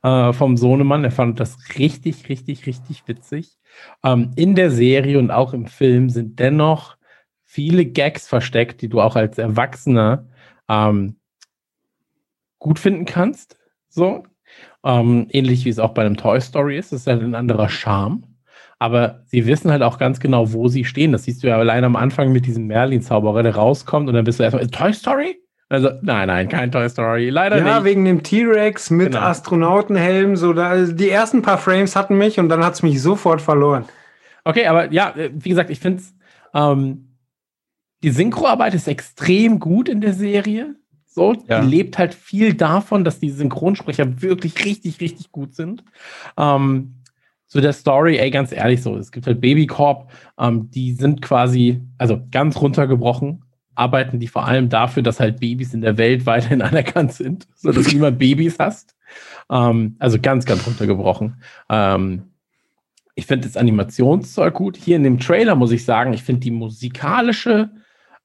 äh, vom Sohnemann. Er fand das richtig, richtig, richtig witzig. Ähm, in der Serie und auch im Film sind dennoch viele Gags versteckt, die du auch als Erwachsener ähm, gut finden kannst. So. Ähm, ähnlich wie es auch bei einem Toy Story ist. Das ist halt ein anderer Charme. Aber sie wissen halt auch ganz genau, wo sie stehen. Das siehst du ja allein am Anfang mit diesem Merlin-Zauberer, der rauskommt und dann bist du erstmal, Toy Story? Also, nein, nein, kein Toy Story. Leider ja, nicht. wegen dem T-Rex mit Genau. Astronautenhelm, so da, also die ersten paar Frames hatten mich und dann hat es mich sofort verloren. Okay, aber ja, äh, wie gesagt, ich finde es, ähm, die Synchroarbeit ist extrem gut in der Serie. So, Ja. die lebt halt viel davon, dass die Synchronsprecher wirklich richtig, richtig gut sind. Ähm, zu der Story, ey, ganz ehrlich so, es gibt halt Babycorp, ähm, die sind quasi, also ganz runtergebrochen, arbeiten die vor allem dafür, dass halt Babys in der Welt weiterhin anerkannt sind, so dass du immer Babys hast. Ähm, also ganz, ganz runtergebrochen. Ähm, ich finde das Animationszeug gut. Hier in dem Trailer muss ich sagen, ich finde die musikalische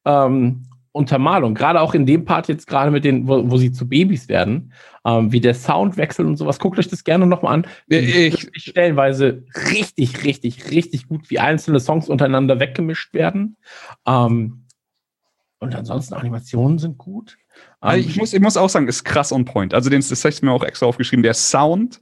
ähm, Untermalung, gerade auch in dem Part jetzt gerade mit den, wo, wo sie zu Babys werden, ähm, wie der Sound wechselt und sowas, guckt euch das gerne nochmal an. Ich- wirklich stellenweise richtig, richtig, richtig gut, wie einzelne Songs untereinander weggemischt werden. Ähm, und ansonsten Animationen sind gut. Also ich, muss, ich muss auch sagen, ist krass on point. Also den, das habe ich mir auch extra aufgeschrieben. Der Sound,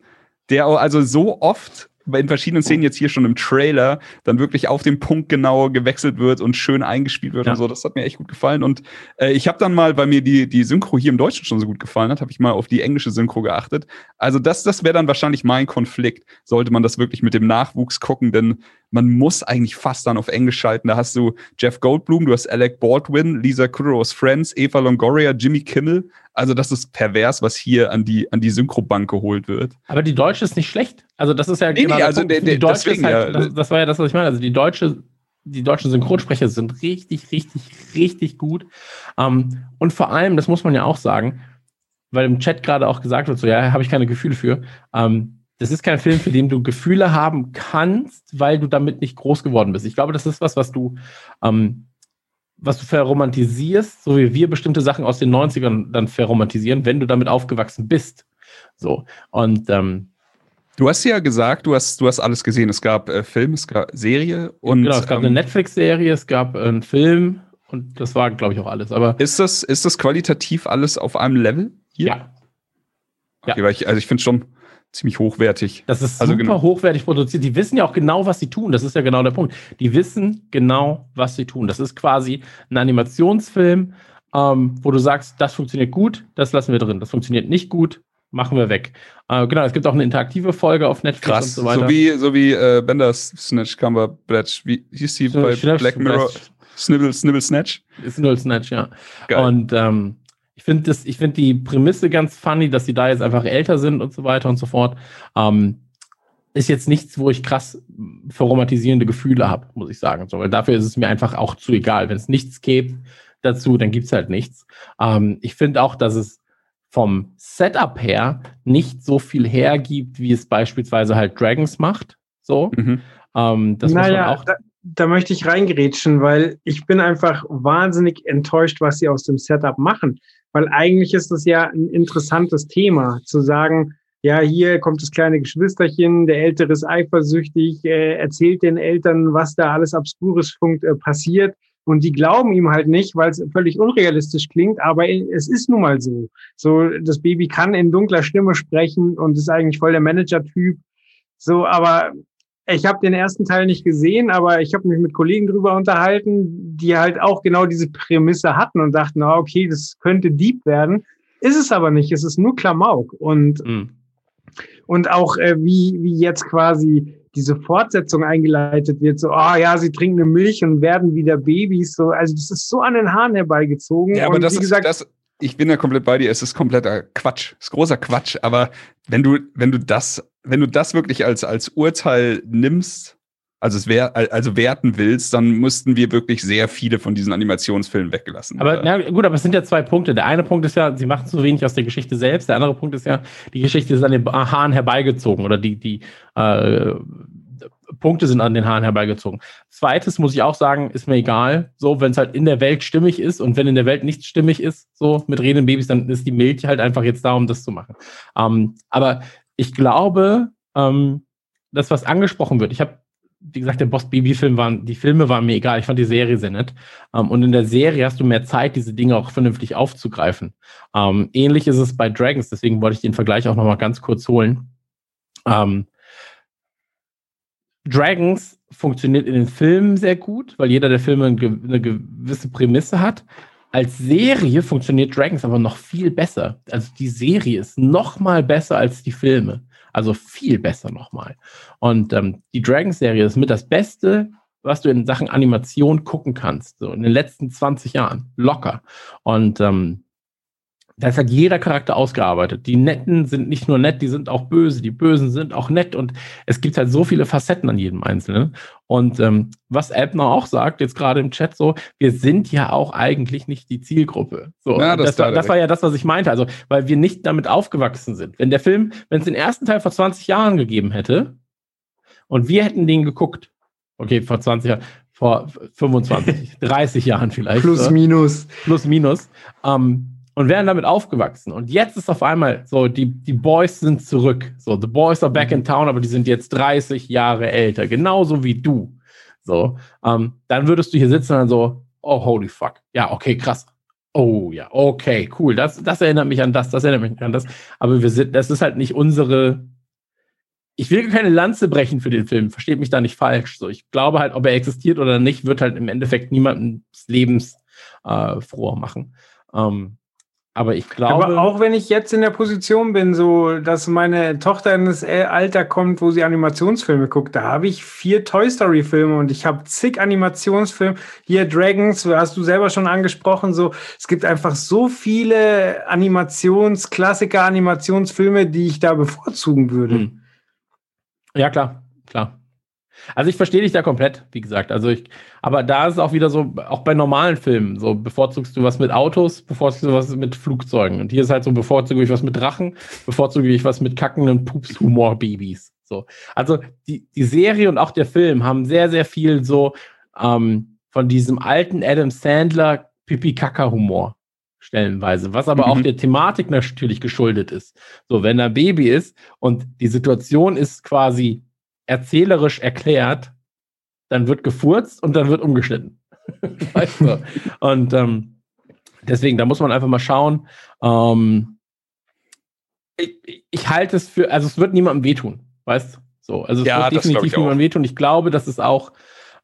der also so oft in verschiedenen Szenen jetzt hier schon im Trailer dann wirklich auf den Punkt genau gewechselt wird und schön eingespielt wird Ja. und so. Das hat mir echt gut gefallen. Und äh, ich habe dann mal, weil mir die, die Synchro hier im Deutschen schon so gut gefallen hat, habe ich mal auf die englische Synchro geachtet. Also das, das wäre dann wahrscheinlich mein Konflikt, sollte man das wirklich mit dem Nachwuchs gucken, denn man muss eigentlich fast dann auf Englisch schalten. Da hast du Jeff Goldblum, du hast Alec Baldwin, Lisa Kudrow aus Friends, Eva Longoria, Jimmy Kimmel. Also das ist pervers, was hier an die, an die Synchrobank geholt wird. Aber die Deutsche ist nicht schlecht. Also das ist ja Nee, nee, der also Punkt. der- die der- Deutsche deswegen, halt, das, das war ja das, was ich meine. Also die deutsche, die deutschen Synchronsprecher sind richtig, richtig, richtig gut. Ähm, und vor allem, das muss man ja auch sagen, weil im Chat gerade auch gesagt wird, so ja, habe ich keine Gefühle für. Ähm, das ist kein Film, für den du Gefühle haben kannst, weil du damit nicht groß geworden bist. Ich glaube, das ist was, was du, ähm, was du verromantisierst, so wie wir bestimmte Sachen aus den 90ern dann verromantisieren, wenn du damit aufgewachsen bist. So. Und ähm, Du hast ja gesagt, du hast, du hast alles gesehen. Es gab äh, Film, es gab Serie und genau, es gab ähm, eine Netflix-Serie, es gab einen Film und das war, glaube ich, auch alles. Aber ist das, ist das qualitativ alles auf einem Level hier? ja, Okay, weil ich, also ich finde schon ziemlich hochwertig. das ist Also super genau. hochwertig produziert. Die wissen ja auch genau, was sie tun. Das ist ja genau der Punkt. Die wissen genau, was sie tun. Das ist quasi ein Animationsfilm, ähm, wo du sagst, das funktioniert gut, das lassen wir drin. Das funktioniert nicht gut, machen wir weg. Äh, genau, es gibt auch eine interaktive Folge auf Netflix Krass. und so weiter. So wie, so wie äh, Benders Snatch Cumberbatch. Wie hieß die So, bei Black Mirror? Snibble, Snibble Snatch? Null Snatch, ja. Geil. Und ähm, ich finde das, ich finde die Prämisse ganz funny, dass sie da jetzt einfach älter sind und so weiter und so fort. Ähm, ist jetzt nichts, wo ich krass verromantisierende Gefühle habe, muss ich sagen. So, weil dafür ist es mir einfach auch zu egal. Wenn es nichts gibt dazu, dann gibt's halt nichts. Ähm, ich finde auch, dass es vom Setup her nicht so viel hergibt, wie es beispielsweise halt Dragons macht. So. Mhm. Ähm, das naja, muss man auch. Da, da möchte ich reingerätschen, weil ich bin einfach wahnsinnig enttäuscht, was sie aus dem Setup machen. Weil eigentlich ist das ja ein interessantes Thema, zu sagen, ja, hier kommt das kleine Geschwisterchen, der Ältere ist eifersüchtig, äh, erzählt den Eltern, was da alles Obskures äh, passiert. Und die glauben ihm halt nicht, weil es völlig unrealistisch klingt, aber es ist nun mal so. So, das Baby kann in dunkler Stimme sprechen und ist eigentlich voll der Manager-Typ. So, aber ich habe den ersten Teil nicht gesehen, aber ich habe mich mit Kollegen drüber unterhalten, die halt auch genau diese Prämisse hatten und dachten, ah, okay, das könnte Dieb werden. Ist es aber nicht, es ist nur Klamauk. Und, Mhm. und auch äh, wie, wie jetzt quasi diese Fortsetzung eingeleitet wird, so, ah ja, sie trinken eine Milch und werden wieder Babys, so, also das ist so an den Haaren herbeigezogen. Ja, aber und das wie ist, gesagt, das, ich bin da komplett bei dir. Es ist kompletter Quatsch. Es ist großer Quatsch. Aber wenn du, wenn du das, wenn du das wirklich als, als Urteil nimmst, also es wär, also werten willst, dann müssten wir wirklich sehr viele von diesen Animationsfilmen weggelassen. Aber na gut, aber es sind ja zwei Punkte. Der eine Punkt ist ja, sie machen zu wenig aus der Geschichte selbst. Der andere Punkt ist ja, die Geschichte ist an den Haaren herbeigezogen oder die, die äh, Punkte sind an den Haaren herbeigezogen. Zweites muss ich auch sagen, ist mir egal. So, wenn es halt in der Welt stimmig ist und wenn in der Welt nichts stimmig ist, so mit redenden Babys, dann ist die Milch halt einfach jetzt da, um das zu machen. Ähm, aber ich glaube, ähm, das, was angesprochen wird, ich habe wie gesagt, der Boss Baby Film waren, die Filme waren mir egal. Ich fand die Serie sehr nett. Ähm, und in der Serie hast du mehr Zeit, diese Dinge auch vernünftig aufzugreifen. Ähm, ähnlich ist es bei Dragons, deswegen wollte ich den Vergleich auch nochmal ganz kurz holen. Ähm, Dragons funktioniert in den Filmen sehr gut, weil jeder der Filme eine gewisse Prämisse hat. Als Serie funktioniert Dragons aber noch viel besser. Also die Serie ist noch mal besser als die Filme. Also viel besser nochmal. Und ähm, die Dragons-Serie ist mit das Beste, was du in Sachen Animation gucken kannst. So in den letzten 20 Jahren. Locker. Und ähm, da ist halt jeder Charakter ausgearbeitet. Die Netten sind nicht nur nett, die sind auch böse. Die Bösen sind auch nett. Und es gibt halt so viele Facetten an jedem Einzelnen. Und ähm, was Ebner auch sagt, jetzt gerade im Chat so, wir sind ja auch eigentlich nicht die Zielgruppe. So, Ja, das das, war, das war ja das, was ich meinte. Also, weil wir nicht damit aufgewachsen sind. Wenn der Film, wenn es den ersten Teil vor 20 Jahren gegeben hätte und wir hätten den geguckt, okay, vor 20 Jahren, vor 25, 30 Jahren vielleicht. plus, so minus. plus minus, ähm, und wären damit aufgewachsen. Und jetzt ist auf einmal so, die, die Boys sind zurück. So, the Boys are back in town, aber die sind jetzt 30 Jahre älter, genauso wie du. So, ähm, dann würdest du hier sitzen und dann so, oh, holy fuck. Ja, okay, krass. Oh ja, okay, cool. Das, das erinnert mich an das, das erinnert mich an das. Aber wir sind, das ist halt nicht unsere. Ich will keine Lanze brechen für den Film, versteht mich da nicht falsch. So, ich glaube halt, ob er existiert oder nicht, wird halt im Endeffekt niemanden des Lebens äh, froher machen. Ähm, aber ich glaube. Aber auch wenn ich jetzt in der Position bin, so dass meine Tochter in das Alter kommt, wo sie Animationsfilme guckt, da habe ich vier Toy Story Filme und ich habe zig Animationsfilme. Hier Dragons, hast du selber schon angesprochen. So, es gibt einfach so viele Animationsklassiker, Animationsfilme, die ich da bevorzugen würde. Hm. Ja, klar, klar. Also ich verstehe dich da komplett, wie gesagt. Also ich, aber da ist es auch wieder so, auch bei normalen Filmen, so bevorzugst du was mit Autos, bevorzugst du was mit Flugzeugen. Und hier ist halt so, bevorzuge ich was mit Drachen, bevorzuge ich was mit kackenden Pups-Humor-Babys. So. Also die, die Serie und auch der Film haben sehr, sehr viel so ähm, von diesem alten Adam Sandler Pipi-Kaka-Humor stellenweise, was aber Mhm. auch der Thematik natürlich geschuldet ist. So, wenn ein Baby ist und die Situation ist quasi erzählerisch erklärt, dann wird gefurzt und dann wird umgeschnitten. weißt du? Und ähm, deswegen, da muss man einfach mal schauen. Ähm, ich, ich halte es für, also es wird niemandem wehtun, weißt du? So, also es Ja, wird definitiv niemandem wehtun. Ich glaube, das ist auch,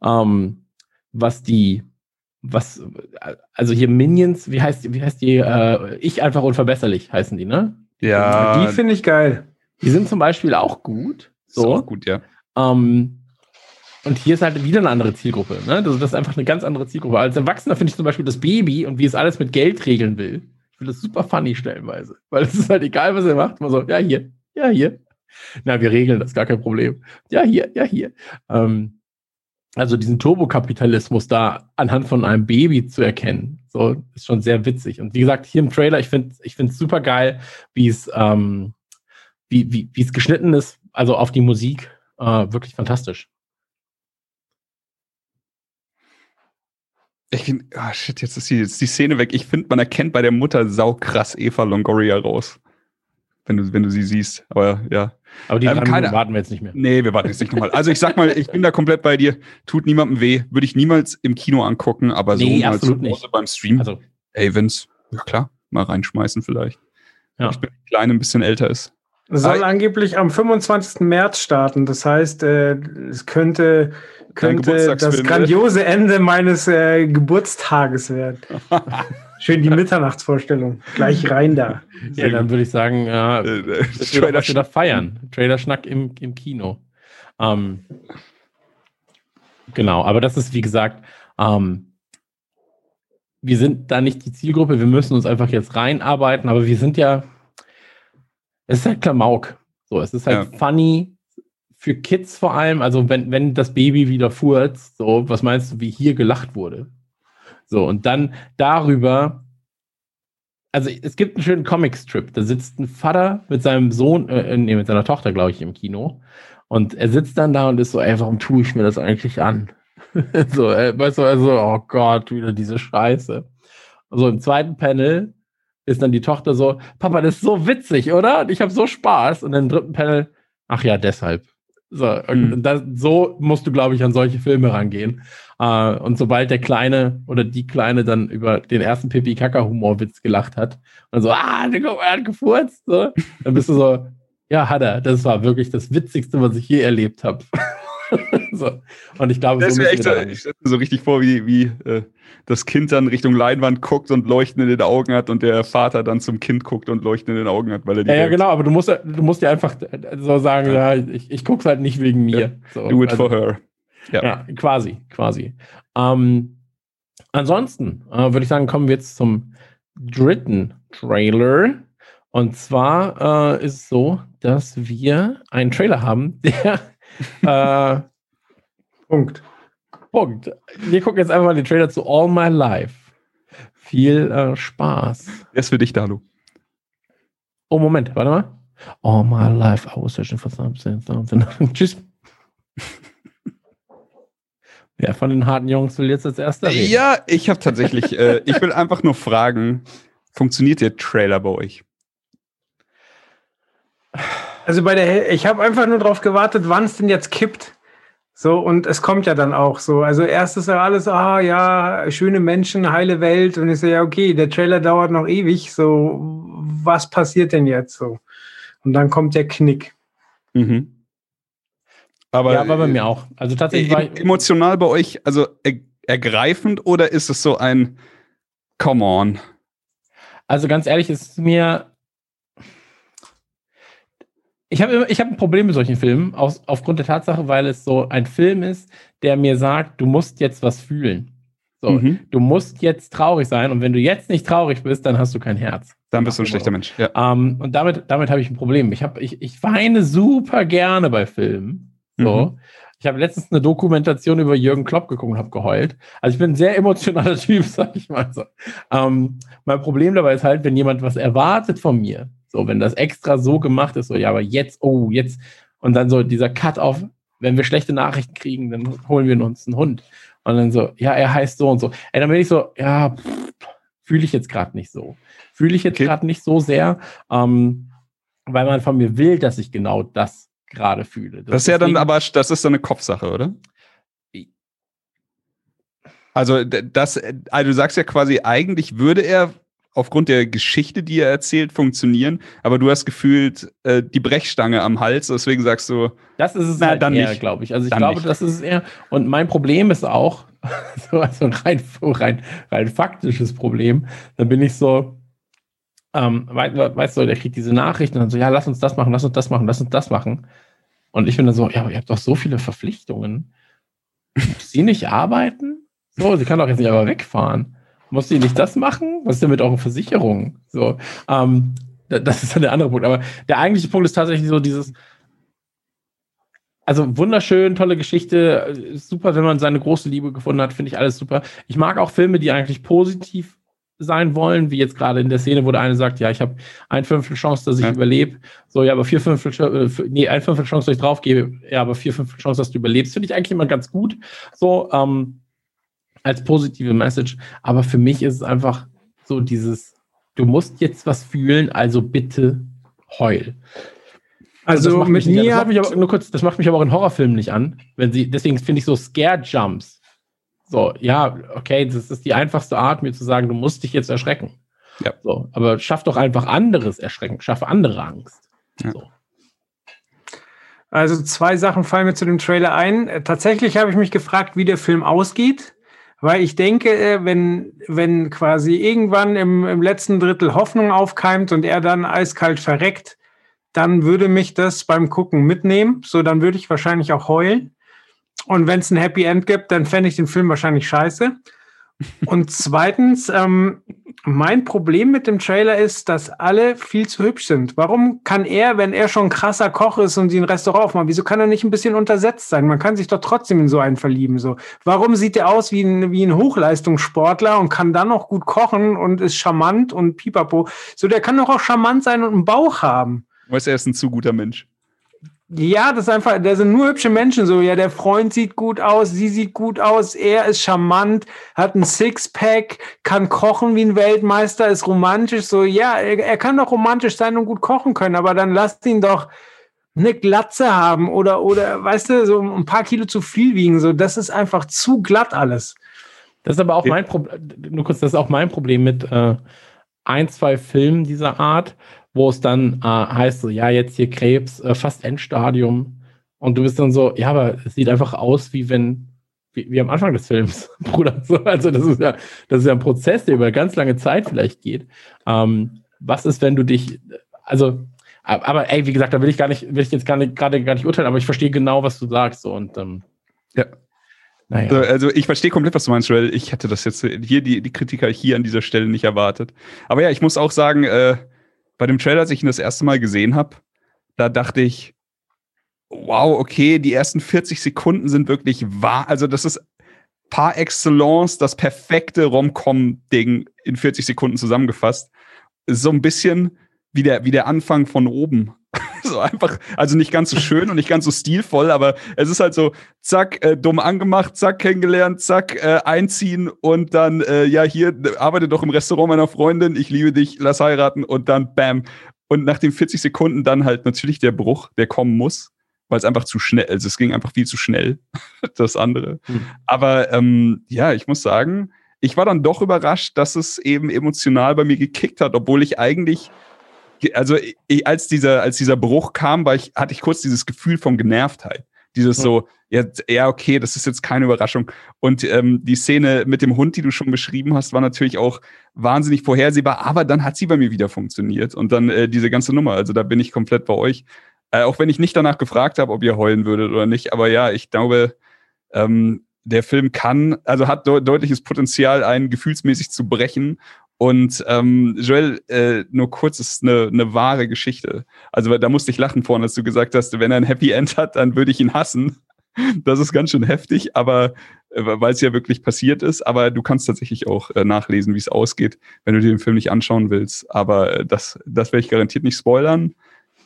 ähm, was die, was, also hier Minions, wie heißt, wie heißt die, äh, ich einfach unverbesserlich heißen die, ne? ja, die finde ich geil. Die sind zum Beispiel auch gut. Ist So. auch gut, ja. Ähm, und hier ist halt wieder eine andere Zielgruppe. Ne? Also das ist einfach eine ganz andere Zielgruppe. Als Erwachsener finde ich zum Beispiel das Baby und wie es alles mit Geld regeln will. Ich finde das super funny stellenweise. Weil es ist halt egal, was er macht. Man so, ja, hier, ja, hier. Na, wir regeln das, gar kein Problem. Ja, hier, ja, hier. Ähm, also diesen Turbokapitalismus da anhand von einem Baby zu erkennen, so ist schon sehr witzig. Und wie gesagt, hier im Trailer, ich finde ich es super geil, wie es ähm, wie, wie, wie es geschnitten ist, also auf die Musik äh, wirklich fantastisch. Ich bin, oh ah, shit, jetzt ist die, jetzt die Szene weg. Ich finde, man erkennt bei der Mutter saukrass Eva Longoria raus. Wenn du, wenn du sie siehst. Aber ja. Aber die ähm, keine, warten wir jetzt nicht mehr. Nee, wir warten jetzt nicht nochmal. Also ich sag mal, ich bin da komplett bei dir. Tut niemandem weh. Würde ich niemals im Kino angucken, aber so nee, mal zu Hause beim Stream. Also. Hey, wenn's, ja klar, mal reinschmeißen vielleicht. Ja. Ich bin klein, ein bisschen älter ist. Soll angeblich am 25. März starten. Das heißt, äh, es könnte, könnte das grandiose Ende meines äh, Geburtstages werden. Schön die Mitternachtsvorstellung. Gleich rein da. ja, dann würde ich sagen, ja, Äh, äh, das wir doch da feiern. Trailer-Schnack im, im Kino. Ähm, genau, aber das ist, wie gesagt, ähm, wir sind da nicht die Zielgruppe, wir müssen uns einfach jetzt reinarbeiten, aber wir sind ja, es ist halt Klamauk. So, es ist halt Ja. funny für Kids vor allem. Also, wenn, wenn das Baby wieder furzt, so, was meinst du, wie hier gelacht wurde? So, und dann darüber, also es gibt einen schönen Comic-Strip, da sitzt ein Vater mit seinem Sohn, äh, nee, mit seiner Tochter, glaube ich, im Kino. Und er sitzt dann da und ist so, ey, warum tue ich mir das eigentlich an? so, äh, weißt du, also, oh Gott, wieder diese Scheiße. Also im zweiten Panel ist dann die Tochter so, Papa, das ist so witzig, oder? Und ich habe so Spaß. Und im dritten Panel, ach ja, deshalb. So, und Hm. das, so musst du, glaube ich, an solche Filme rangehen. Äh, und sobald der Kleine oder die Kleine dann über den ersten Pipi-Kaka-Humorwitz gelacht hat und so, ah, der er hat gefurzt, so, dann bist du so, ja, hat er. Das war wirklich das Witzigste, was ich je erlebt habe. so. Und ich glaube, Das so echt da ich stelle mir so richtig vor, wie, wie äh, das Kind dann Richtung Leinwand guckt und Leuchten in den Augen hat und der Vater dann zum Kind guckt und Leuchten in den Augen hat, weil er die Ja, ja, genau, aber du musst, du musst dir einfach so sagen, ja, ich, ich gucke es halt nicht wegen mir. So, Do it also- for her. Ja. Ja, quasi, quasi. Ähm, ansonsten äh, würde ich sagen, kommen wir jetzt zum dritten Trailer. Und zwar äh, ist es so, dass wir einen Trailer haben, der äh, Punkt. Punkt. Wir gucken jetzt einfach mal den Trailer zu All My Life. Viel äh, Spaß. Der ist für dich, Dalu. Oh, Moment, warte mal. All my life I was searching for something, something. Tschüss. Wer von den harten Jungs will jetzt als erster reden? Ja, ich habe tatsächlich, äh, ich will einfach nur fragen, funktioniert der Trailer bei euch? Also bei der, ich habe einfach nur darauf gewartet, wann es denn jetzt kippt. So, und es kommt ja dann auch so. Also erst ist ja alles, ah ja, schöne Menschen, heile Welt. Und ich so, ja, okay, der Trailer dauert noch ewig. So, was passiert denn jetzt so? Und dann kommt der Knick. Mhm. Aber, ja, war bei mir auch. Also tatsächlich war äh, ich, emotional bei euch, also er, ergreifend oder ist es so ein Come on? also ganz ehrlich, ist es mir. Ich habe ich habe ein Problem mit solchen Filmen, aus, aufgrund der Tatsache, weil es so ein Film ist, der mir sagt, du musst jetzt was fühlen. So, Mhm. du musst jetzt traurig sein und wenn du jetzt nicht traurig bist, dann hast du kein Herz. Dann bist du ein schlechter. Mensch. Ja. Ähm, und damit, damit habe ich ein Problem. Ich, hab, ich, ich weine super gerne bei Filmen. So. Mhm. Ich habe letztens eine Dokumentation über Jürgen Klopp geguckt und habe geheult. Also ich bin ein sehr emotionaler Typ, sag ich mal so. Ähm, mein Problem dabei ist halt, wenn jemand was erwartet von mir, so, wenn das extra so gemacht ist, so, ja, aber jetzt, oh, jetzt, und dann so dieser Cut auf, wenn wir schlechte Nachrichten kriegen, dann holen wir uns einen Hund. Und dann so, ja, er heißt so und so. Ey, dann bin ich so, ja, fühle ich jetzt gerade nicht so. Fühle ich jetzt Okay. gerade nicht so sehr, ähm, weil man von mir will, dass ich genau das gerade fühle. Das ist ja dann aber, das ist dann eine Kopfsache, oder? Also, das, äh, also du sagst ja quasi, eigentlich würde er aufgrund der Geschichte, die er erzählt, funktionieren, aber du hast gefühlt äh, die Brechstange am Hals, deswegen sagst du, Das ist es Na, halt dann eher, nicht. glaube ich. Also ich glaube, nicht. das ist es eher. Und mein Problem ist auch, so also rein, rein, rein faktisches Problem, dann bin ich so, ähm, wei- we- weißt du, der kriegt diese Nachrichten und dann so, ja, lass uns das machen, lass uns das machen, lass uns das machen. Und ich bin dann so, ja, aber ihr habt doch so viele Verpflichtungen. Sie nicht arbeiten? So, sie kann doch jetzt nicht aber wegfahren. Muss sie nicht das machen? Was ist denn mit euren Versicherungen? So, ähm, da- das ist dann der andere Punkt. Aber der eigentliche Punkt ist tatsächlich so dieses, also wunderschön, tolle Geschichte, äh, super, wenn man seine große Liebe gefunden hat, finde ich alles super. Ich mag auch Filme, die eigentlich positiv sein wollen, wie jetzt gerade in der Szene, wo der eine sagt, ja, ich habe ein Fünftel Chance, dass ich Ja. überlebe. So, ja, aber vier Fünftel, äh, nee, ein Fünftel Chance, dass ich draufgebe. Ja, aber vier Fünftel Chance, dass du überlebst, finde ich eigentlich immer ganz gut. So, ähm, als positive Message. Aber für mich ist es einfach so dieses, du musst jetzt was fühlen, also bitte heul. Also, also mit mir. Das macht, mich aber, nur kurz, das macht mich aber auch in Horrorfilmen nicht an. Wenn sie, deswegen finde ich so Scare Jumps. So, ja, okay, das ist die einfachste Art, mir zu sagen, du musst dich jetzt erschrecken. Ja. So, aber schaff doch einfach anderes Erschrecken, schaffe andere Angst. Ja. So. Also zwei Sachen fallen mir zu dem Trailer ein. Äh, tatsächlich habe ich mich gefragt, wie der Film ausgeht, weil ich denke, äh, wenn, wenn quasi irgendwann im, im letzten Drittel Hoffnung aufkeimt und er dann eiskalt verreckt, dann würde mich das beim Gucken mitnehmen. So, dann würde ich wahrscheinlich auch heulen. Und wenn es ein Happy End gibt, dann fände ich den Film wahrscheinlich scheiße. Und zweitens, ähm, mein Problem mit dem Trailer ist, dass alle viel zu hübsch sind. Warum kann er, wenn er schon krasser Koch ist und sie ein Restaurant aufmacht, wieso kann er nicht ein bisschen untersetzt sein? Man kann sich doch trotzdem in so einen verlieben. So, warum sieht er aus wie ein, wie ein Hochleistungssportler und kann dann noch gut kochen und ist charmant und pipapo? So, der kann doch auch charmant sein und einen Bauch haben. Weißt du, er ist ein zu guter Mensch. Ja, das ist einfach, da sind nur hübsche Menschen so. Ja, der Freund sieht gut aus, sie sieht gut aus, er ist charmant, hat ein Sixpack, kann kochen wie ein Weltmeister, ist romantisch. So, ja, er, er kann doch romantisch sein und gut kochen können, aber dann lasst ihn doch eine Glatze haben oder, oder, weißt du, so ein paar Kilo zu viel wiegen. So, das ist einfach zu glatt alles. Das ist aber auch mein Problem, nur kurz, das ist auch mein Problem mit äh, ein, zwei Filmen dieser Art wo es dann äh, heißt, so, ja, jetzt hier Krebs, äh, fast Endstadium. Und du bist dann so, ja, aber es sieht einfach aus, wie wenn, wie, wie am Anfang des Films, Bruder. So, also das ist ja, das ist ja ein Prozess, der über ganz lange Zeit vielleicht geht. Ähm, was ist, wenn du dich, also, aber ey, wie gesagt, da will ich gar nicht, will ich jetzt gar nicht, gerade gar nicht urteilen, aber ich verstehe genau, was du sagst. So, und ähm, ja. Naja. Also ich verstehe komplett, was du meinst, weil ich hätte das jetzt hier, die, die Kritiker hier an dieser Stelle nicht erwartet. Aber ja, ich muss auch sagen, äh, bei dem Trailer, als ich ihn das erste Mal gesehen habe, da dachte ich, wow, okay, die ersten 40 Sekunden sind wirklich wahr. Also, das ist par excellence das perfekte Rom-Com-Ding in 40 Sekunden zusammengefasst. So ein bisschen wie der, wie der Anfang von oben. so einfach, also nicht ganz so schön und nicht ganz so stilvoll, aber es ist halt so, zack, äh, dumm angemacht, zack, kennengelernt, zack, äh, einziehen und dann, äh, ja, hier, arbeite doch im Restaurant meiner Freundin, ich liebe dich, lass heiraten und dann bam. Und nach den 40 Sekunden dann halt natürlich der Bruch, der kommen muss, weil es einfach zu schnell, also es ging einfach viel zu schnell, das andere. Mhm. Aber ähm, ja, ich muss sagen, ich war dann doch überrascht, dass es eben emotional bei mir gekickt hat, obwohl ich eigentlich also ich, als dieser, als dieser Bruch kam, war ich, hatte ich kurz dieses Gefühl von Genervtheit. Dieses ja. so, ja, ja, okay, das ist jetzt keine Überraschung. Und ähm, die Szene mit dem Hund, die du schon beschrieben hast, war natürlich auch wahnsinnig vorhersehbar, aber dann hat sie bei mir wieder funktioniert. Und dann äh, diese ganze Nummer, also da bin ich komplett bei euch. Äh, auch wenn ich nicht danach gefragt habe, ob ihr heulen würdet oder nicht. Aber ja, ich glaube, ähm, der Film kann, also hat de deutliches Potenzial, einen gefühlsmäßig zu brechen. Und ähm, Joel, äh, nur kurz, ist eine, eine wahre Geschichte. Also da musste ich lachen vorhin, als du gesagt hast, wenn er ein Happy End hat, dann würde ich ihn hassen. Das ist ganz schön heftig, aber äh, weil es ja wirklich passiert ist. Aber du kannst tatsächlich auch äh, nachlesen, wie es ausgeht, wenn du dir den Film nicht anschauen willst. Aber äh, das, das werde ich garantiert nicht spoilern.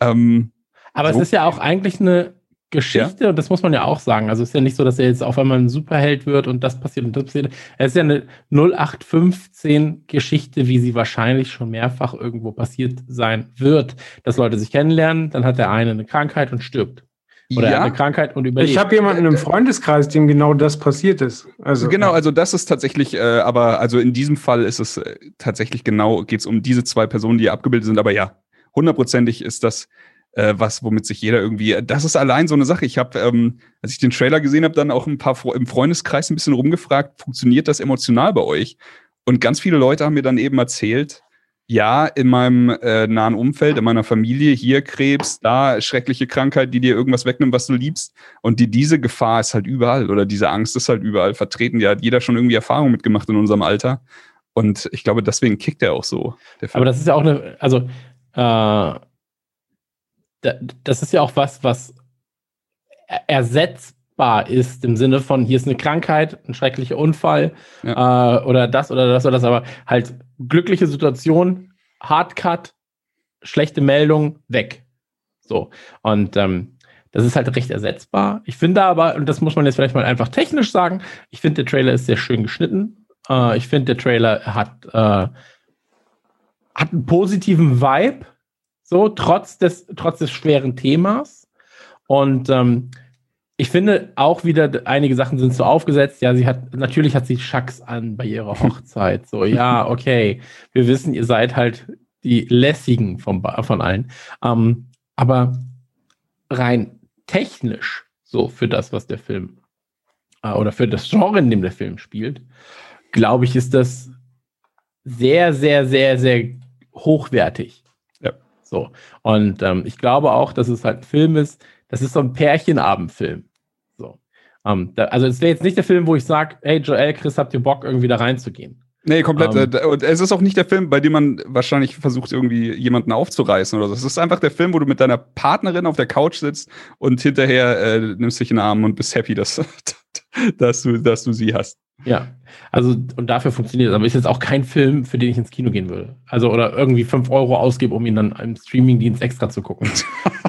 Ähm, aber so. es ist ja auch eigentlich eine Geschichte, ja? und das muss man ja auch sagen. Also es ist ja nicht so, dass er jetzt auf einmal ein Superheld wird und das passiert und das passiert. Es ist ja eine 0815 Geschichte, wie sie wahrscheinlich schon mehrfach irgendwo passiert sein wird, dass Leute sich kennenlernen, dann hat der eine eine Krankheit und stirbt. Oder ja. eine Krankheit und überlebt. Ich habe jemanden im Freundeskreis, dem genau das passiert ist. Also, genau, also das ist tatsächlich, äh, aber also in diesem Fall ist es äh, tatsächlich genau, geht es um diese zwei Personen, die abgebildet sind. Aber ja, hundertprozentig ist das äh, was, womit sich jeder irgendwie. Das ist allein so eine Sache. Ich habe, ähm, als ich den Trailer gesehen habe, dann auch ein paar im Freundeskreis ein bisschen rumgefragt, funktioniert das emotional bei euch? Und ganz viele Leute haben mir dann eben erzählt, ja, in meinem äh, nahen Umfeld, in meiner Familie, hier Krebs, da schreckliche Krankheit, die dir irgendwas wegnimmt, was du liebst. Und die, diese Gefahr ist halt überall oder diese Angst ist halt überall vertreten. Ja, hat jeder schon irgendwie Erfahrung mitgemacht in unserem Alter. Und ich glaube, deswegen kickt er auch so. Aber das ist ja auch eine, also äh, das ist ja auch was, was ersetzbar ist im Sinne von, hier ist eine Krankheit, ein schrecklicher Unfall ja. äh, oder das oder das oder das, aber halt glückliche Situation, Hardcut, schlechte Meldung, weg. So. Und ähm, Das ist halt recht ersetzbar. Ich finde aber, und das muss man jetzt vielleicht mal einfach technisch sagen, ich finde, der Trailer ist sehr schön geschnitten. Äh, ich finde, der Trailer hat, äh, hat einen positiven Vibe, so, trotz des, trotz des schweren Themas. Und ähm, ich finde auch wieder, einige Sachen sind so aufgesetzt. Ja, sie hat, natürlich hat sie Schacks an bei ihrer Hochzeit. So, ja, okay. Wir wissen, ihr seid halt die lässigen vom, von allen. Ähm, aber rein technisch, so für das, was der Film äh, oder für das Genre, in dem der Film spielt, glaube ich, ist das sehr, sehr, sehr, sehr hochwertig. So. Und ähm, ich glaube auch, dass es halt ein Film ist, das ist so ein Pärchenabendfilm. So. Um, da, also es wäre jetzt nicht der Film, wo ich sage, hey Joel, Chris, habt ihr Bock, irgendwie da reinzugehen? Nee, komplett. Um, und es ist auch nicht der Film, bei dem man wahrscheinlich versucht, irgendwie jemanden aufzureißen oder so. Es ist einfach der Film, wo du mit deiner Partnerin auf der Couch sitzt und hinterher äh, nimmst dich in den Arm und bist happy, dass, dass, du, dass du sie hast. Ja, also und dafür funktioniert es. Aber ist jetzt auch kein Film, für den ich ins Kino gehen würde. Also oder irgendwie 5 Euro ausgebe, um ihn dann im Streamingdienst extra zu gucken.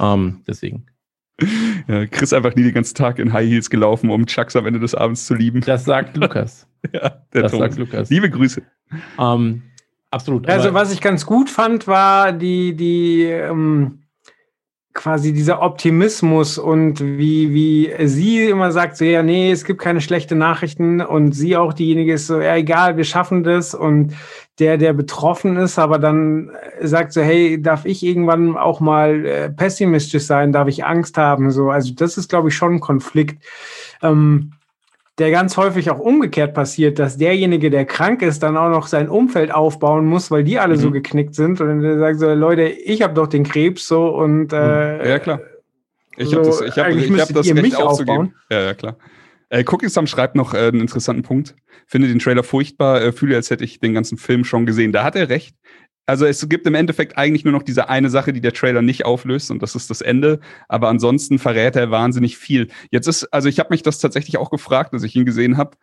um, deswegen. Ja, Chris einfach nie den ganzen Tag in High Heels gelaufen, um Chucks am Ende des Abends zu lieben. Das sagt Lukas. ja, der das Ton. sagt Lukas. Liebe Grüße. Ähm, absolut. Also, was ich ganz gut fand, war die, die, ähm, quasi dieser Optimismus und wie, wie sie immer sagt, so, ja, nee, es gibt keine schlechten Nachrichten und sie auch diejenige ist so, ja, egal, wir schaffen das und der, der betroffen ist, aber dann äh, sagt so, hey, darf ich irgendwann auch mal äh, pessimistisch sein, darf ich Angst haben, so, also das ist, glaube ich, schon ein Konflikt. Ähm, der ganz häufig auch umgekehrt passiert, dass derjenige, der krank ist, dann auch noch sein Umfeld aufbauen muss, weil die alle so Mhm. geknickt sind und dann sagt so, Leute, ich habe doch den Krebs so und äh, Ja, klar. Ich so, habe das, ich hab, ich hab das Recht mich aufzugeben. aufbauen. Ja, ja, klar. Äh, Cookiesam schreibt noch äh, einen interessanten Punkt. Finde den Trailer furchtbar, äh, fühle, als hätte ich den ganzen Film schon gesehen. Da hat er recht. Also es gibt im Endeffekt eigentlich nur noch diese eine Sache, die der Trailer nicht auflöst und das ist das Ende. Aber ansonsten verrät er wahnsinnig viel. Jetzt ist, also ich habe mich das tatsächlich auch gefragt, als ich ihn gesehen habe.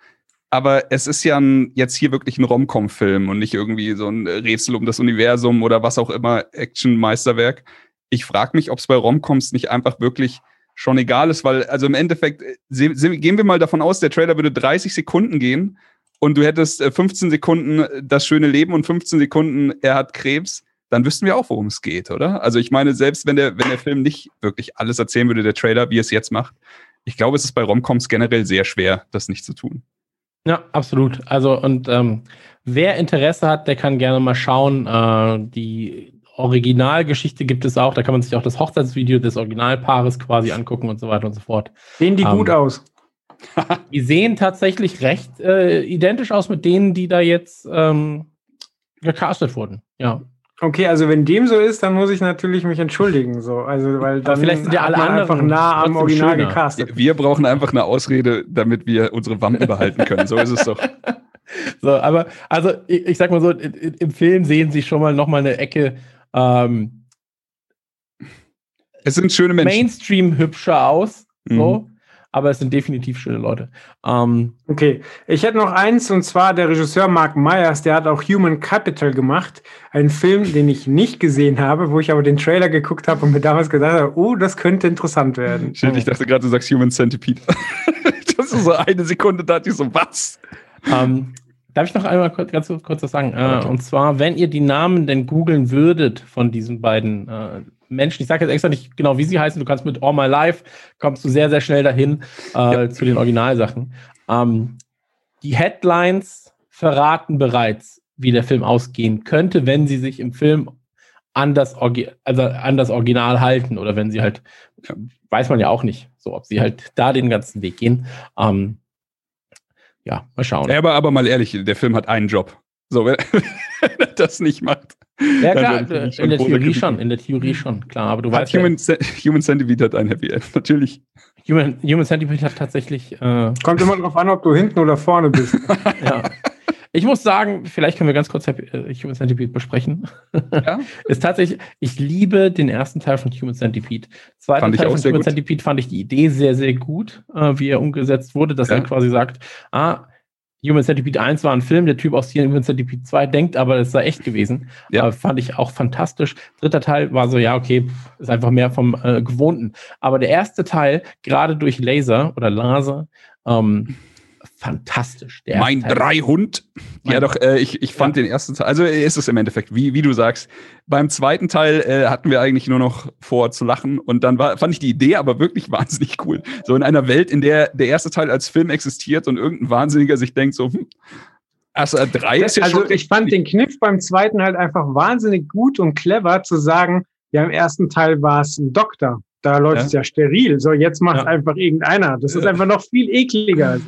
Aber es ist ja ein, jetzt hier wirklich ein Rom-Com-Film und nicht irgendwie so ein Rätsel um das Universum oder was auch immer, Action-Meisterwerk. Ich frage mich, ob es bei Romcoms nicht einfach wirklich schon egal ist, weil, also im Endeffekt, äh, gehen wir mal davon aus, der Trailer würde 30 Sekunden gehen und du hättest äh, 15 Sekunden äh, das schöne Leben und 15 Sekunden er hat Krebs, dann wüssten wir auch, worum es geht, oder? Also ich meine, selbst wenn der, wenn der Film nicht wirklich alles erzählen würde, der Trailer, wie er es jetzt macht, ich glaube, es ist bei Romcoms generell sehr schwer, das nicht zu tun. Ja, absolut. Also, und ähm, wer Interesse hat, der kann gerne mal schauen. Äh, die Originalgeschichte gibt es auch. Da kann man sich auch das Hochzeitsvideo des Originalpaares quasi angucken und so weiter und so fort. sehen die Ähm, gut aus. Die sehen tatsächlich recht äh, identisch aus mit denen, die da jetzt ähm, gecastet wurden. Ja. Okay, also wenn dem so ist, dann muss ich natürlich mich entschuldigen, so, also weil dann vielleicht sind ja alle einfach nah am Original schöner. gecastet. Wir brauchen einfach eine Ausrede, damit wir unsere Wampen behalten können. So ist es doch. So, aber also ich, ich sag mal so, im Film sehen sie schon mal noch mal eine Ecke ähm, Es sind schöne Menschen. Mainstream hübscher aus. So. Mhm. Aber es sind definitiv schöne Leute. Ähm, Okay, ich hätte noch eins und zwar der Regisseur Mark Myers, der hat auch Human Capital gemacht, einen Film, den ich nicht gesehen habe, wo ich aber den Trailer geguckt habe und mir damals gedacht habe, oh, das könnte interessant werden. Shit, ich dachte gerade, du sagst Human Centipede. das ist so eine Sekunde, da dachte ich so, was? ähm, darf ich noch einmal kurz, ganz kurz was sagen? Äh, und zwar, wenn ihr die Namen denn googeln würdet von diesen beiden äh, Menschen, ich sage jetzt extra nicht genau, wie sie heißen, du kannst mit All My Life, kommst du sehr, sehr schnell dahin äh, zu den Originalsachen. Ähm, die Headlines verraten bereits, wie der Film ausgehen könnte, wenn sie sich im Film an das, Orgi also an das Original halten oder wenn sie halt, weiß man ja auch nicht, so ob sie halt da den ganzen Weg gehen. Ähm, ja, mal schauen. Ja, aber, aber mal ehrlich, der Film hat einen Job. So, wenn, er das nicht macht. Ja, klar, in der Theorie Kritik. schon, in der Theorie schon, klar. Aber du Hat weißt ja, Human, Ce- Human Centipede hat ein Happy End, natürlich. Human, Human Centipede hat tatsächlich, äh, Kommt immer darauf an, ob du hinten oder vorne bist. ja. Ich muss sagen, vielleicht können wir ganz kurz äh, Human Centipede besprechen. Ja? Ist tatsächlich, ich liebe den ersten Teil von Human Centipede. Zweiter Fand Teil von Human gut. Centipede fand ich die Idee sehr, sehr gut, äh, wie er umgesetzt wurde, dass Ja. er quasi sagt, ah, Human Centipede 1 war ein Film, der Typ aus hier Human Centipede 2 denkt, aber das sei echt gewesen. Ja. Ja. fand ich auch fantastisch. Dritter Teil war so, ja, okay, ist einfach mehr vom äh, Gewohnten. Aber der erste Teil, gerade durch Laser oder Laser, ähm, fantastisch. Der Mein Dreihund. Ja, doch, äh, ich, ich fand den ersten Teil, also ist es im Endeffekt, wie, wie du sagst. Beim zweiten Teil äh, hatten wir eigentlich nur noch vor zu lachen und dann war, fand ich die Idee aber wirklich wahnsinnig cool. So in einer Welt, in der der erste Teil als Film existiert und irgendein Wahnsinniger sich denkt so, hm, also äh, drei ist ja also schon. ich fand den Kniff beim zweiten halt einfach wahnsinnig gut und clever zu sagen, ja, im ersten Teil war es ein Doktor. Da läuft Ja. es ja steril. So, jetzt macht Ja. einfach irgendeiner. Das ist Ja. einfach noch viel ekliger. Also.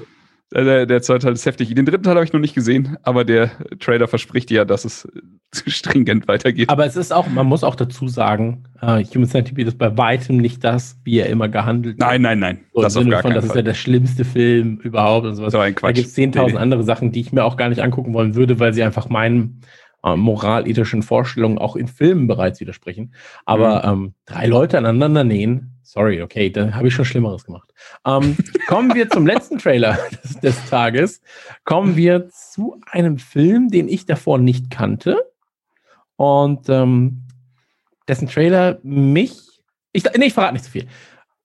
Äh, Der, der zweite Teil ist heftig. Den dritten Teil habe ich noch nicht gesehen, aber der Trailer verspricht ja, dass es stringent weitergeht. Aber es ist auch, man muss auch dazu sagen, äh, Human Centipede ist bei weitem nicht das, wie er immer gehandelt nein, nein, nein. So das im auf Sinne gar von, das ist ja der schlimmste Film überhaupt und sowas. So ein Da Quatsch. gibt es 10.000 Nee, nee. andere Sachen, die ich mir auch gar nicht angucken wollen würde, weil sie einfach meinen äh, moralethischen Vorstellungen auch in Filmen bereits widersprechen. Aber Mhm. ähm, drei Leute aneinander nähen, sorry, okay, da habe ich schon Schlimmeres gemacht. Ähm, kommen wir zum letzten Trailer des, des Tages. Kommen wir zu einem Film, den ich davor nicht kannte und ähm, dessen Trailer mich, ich, nee, ich verrate nicht zu viel.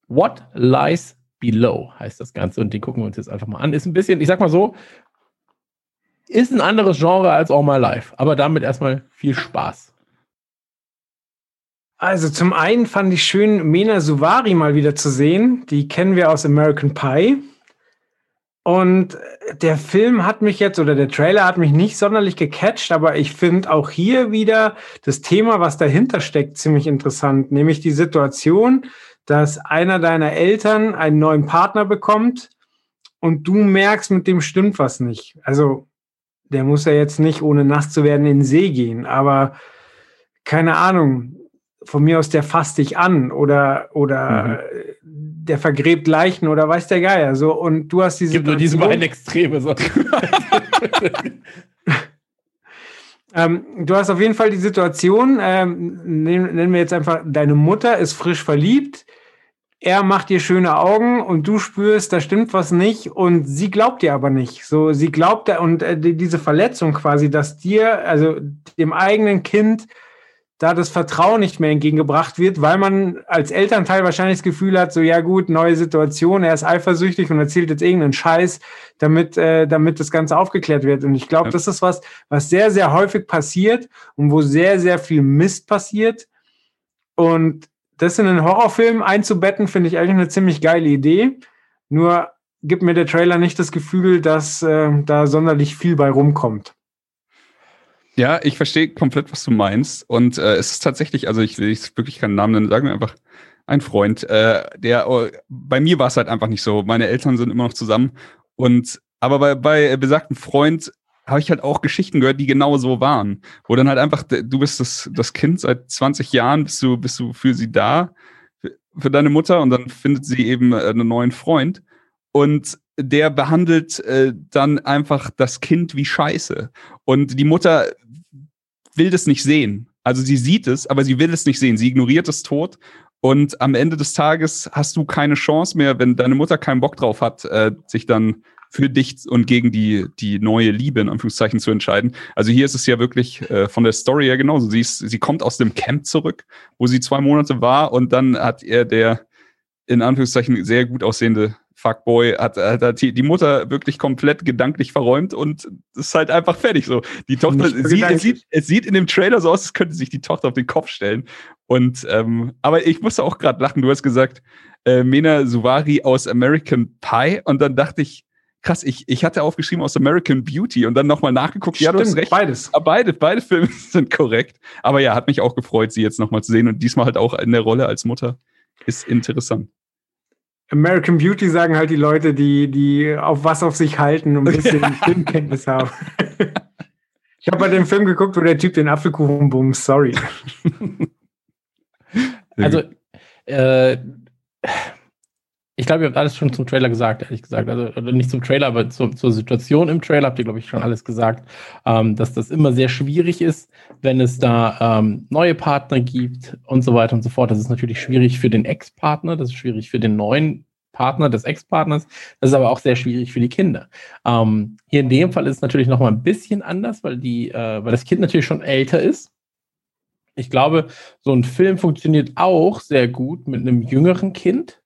What Lies Below heißt das Ganze und den gucken wir uns jetzt einfach mal an. Ist ein bisschen, ich sag mal so, ist ein anderes Genre als All My Life, aber damit erstmal viel Spaß. Also zum einen fand ich schön, Mena Suvari mal wieder zu sehen. Die kennen wir aus American Pie. Und der Film hat mich jetzt, oder der Trailer hat mich nicht sonderlich gecatcht, aber ich finde auch hier wieder das Thema, was dahinter steckt, ziemlich interessant. Nämlich die Situation, dass einer deiner Eltern einen neuen Partner bekommt und du merkst, mit dem stimmt was nicht. Also der muss ja jetzt nicht, ohne nass zu werden, in den See gehen, aber keine Ahnung, von mir aus, der fasst dich an oder, oder der vergräbt Leichen oder weiß der Geier. So, und du hast diese. Es gibt nur diese beiden Extreme. So. Ähm, du hast auf jeden Fall die Situation, ähm, nennen, wir jetzt einfach, deine Mutter ist frisch verliebt, er macht dir schöne Augen und du spürst, da stimmt was nicht und sie glaubt dir aber nicht. So, sie glaubt und äh, die, diese Verletzung quasi, dass dir, also dem eigenen Kind, da das Vertrauen nicht mehr entgegengebracht wird, weil man als Elternteil wahrscheinlich das Gefühl hat, so ja gut, neue Situation, er ist eifersüchtig und erzählt jetzt irgendeinen Scheiß, damit, äh, damit das Ganze aufgeklärt wird. Und ich glaube, Ja. das ist was, was sehr, sehr häufig passiert und wo sehr, sehr viel Mist passiert. Und das in einen Horrorfilm einzubetten, finde ich eigentlich eine ziemlich geile Idee. Nur gibt mir der Trailer nicht das Gefühl, dass äh, da sonderlich viel bei rumkommt. Ja, ich verstehe komplett, was du meinst. Und äh, es ist tatsächlich, also ich will jetzt wirklich keinen Namen nennen, sagen wir einfach ein Freund, äh, der oh, bei mir war es halt einfach nicht so. Meine Eltern sind immer noch zusammen. Und aber bei, bei besagten Freund habe ich halt auch Geschichten gehört, die genau so waren. Wo dann halt einfach, du bist das, das Kind seit 20 Jahren, bist du, bist du für sie da, für, deine Mutter, und dann findet sie eben äh, einen neuen Freund. Und der behandelt äh, dann einfach das Kind wie Scheiße. Und die Mutter will das nicht sehen. Also sie sieht es, aber sie will es nicht sehen. Sie ignoriert es tot. Und am Ende des Tages hast du keine Chance mehr, wenn deine Mutter keinen Bock drauf hat, äh, sich dann für dich und gegen die, die neue Liebe in Anführungszeichen zu entscheiden. Also hier ist es ja wirklich äh, von der Story her genauso. Sie, ist, sie kommt aus dem Camp zurück, wo sie zwei Monate war und dann hat er der in Anführungszeichen sehr gut aussehende Fuckboy hat, hat, hat die, Mutter wirklich komplett gedanklich verräumt und es ist halt einfach fertig so. Die Tochter, sie, es, sieht, es sieht in dem Trailer so aus, als könnte sich die Tochter auf den Kopf stellen. Und ähm, aber ich musste auch gerade lachen. Du hast gesagt, äh, Mena Suvari aus American Pie und dann dachte ich, krass, ich, ich hatte aufgeschrieben aus American Beauty und dann nochmal nachgeguckt. ja, du hast recht. beides. Ja, Beide, beide Filme sind korrekt. Aber ja, hat mich auch gefreut, sie jetzt nochmal zu sehen und diesmal halt auch in der Rolle als Mutter. Ist interessant. American Beauty sagen halt die Leute, die, die auf was auf sich halten und ein bisschen Filmkenntnis haben. Ich habe bei dem Film geguckt, wo der Typ den Apfelkuchen bumst, sorry. Also, äh, ich glaube, ihr habt alles schon zum Trailer gesagt, ehrlich gesagt. Also nicht zum Trailer, aber zur, zur Situation im Trailer habt ihr, glaube ich, schon alles gesagt, ähm, dass das immer sehr schwierig ist, wenn es da ähm, neue Partner gibt und so weiter und so fort. Das ist natürlich schwierig für den Ex-Partner, das ist schwierig für den neuen Partner des Ex-Partners. Das ist aber auch sehr schwierig für die Kinder. Ähm, hier in dem Fall ist es natürlich noch mal ein bisschen anders, weil, die, äh, weil das Kind natürlich schon älter ist. Ich glaube, so ein Film funktioniert auch sehr gut mit einem jüngeren Kind.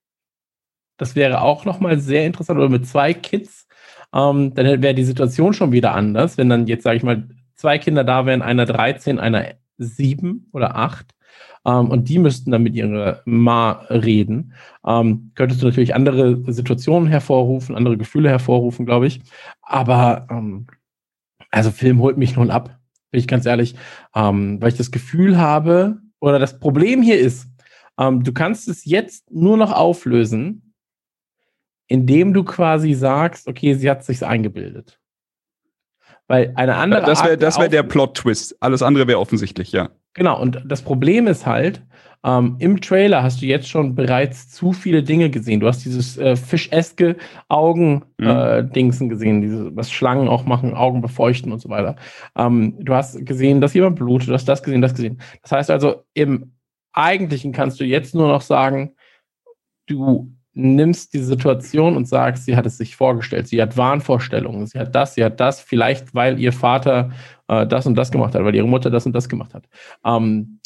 Das wäre auch noch mal sehr interessant. Oder mit zwei Kids. Ähm, dann wäre die Situation schon wieder anders, wenn dann jetzt, sage ich mal, zwei Kinder da wären, einer 13, einer 7 oder 8 ähm, und die müssten dann mit ihrer Ma reden, ähm, könntest du natürlich andere Situationen hervorrufen, andere Gefühle hervorrufen, glaube ich. Aber ähm, also Film holt mich nun ab, bin ich ganz ehrlich, ähm, weil ich das Gefühl habe, oder das Problem hier ist, ähm, du kannst es jetzt nur noch auflösen, indem du quasi sagst, okay, sie hat sich eingebildet. Weil eine andere. Das wäre wär der Plot-Twist. Alles andere wäre offensichtlich, ja. Genau, und das Problem ist halt, ähm, im Trailer hast du jetzt schon bereits zu viele Dinge gesehen. Du hast dieses äh, fischeske Augen-Dingsen mhm. äh, gesehen, diese, was Schlangen auch machen, Augen befeuchten und so weiter. Ähm, du hast gesehen, dass jemand blutet, du hast das gesehen, das gesehen. Das heißt also, im Eigentlichen kannst du jetzt nur noch sagen, du nimmst die Situation und sagst, sie hat es sich vorgestellt, sie hat Wahnvorstellungen, sie hat das, sie hat das, vielleicht weil ihr Vater äh, das und das gemacht hat, weil ihre Mutter das und das gemacht hat. Ähm,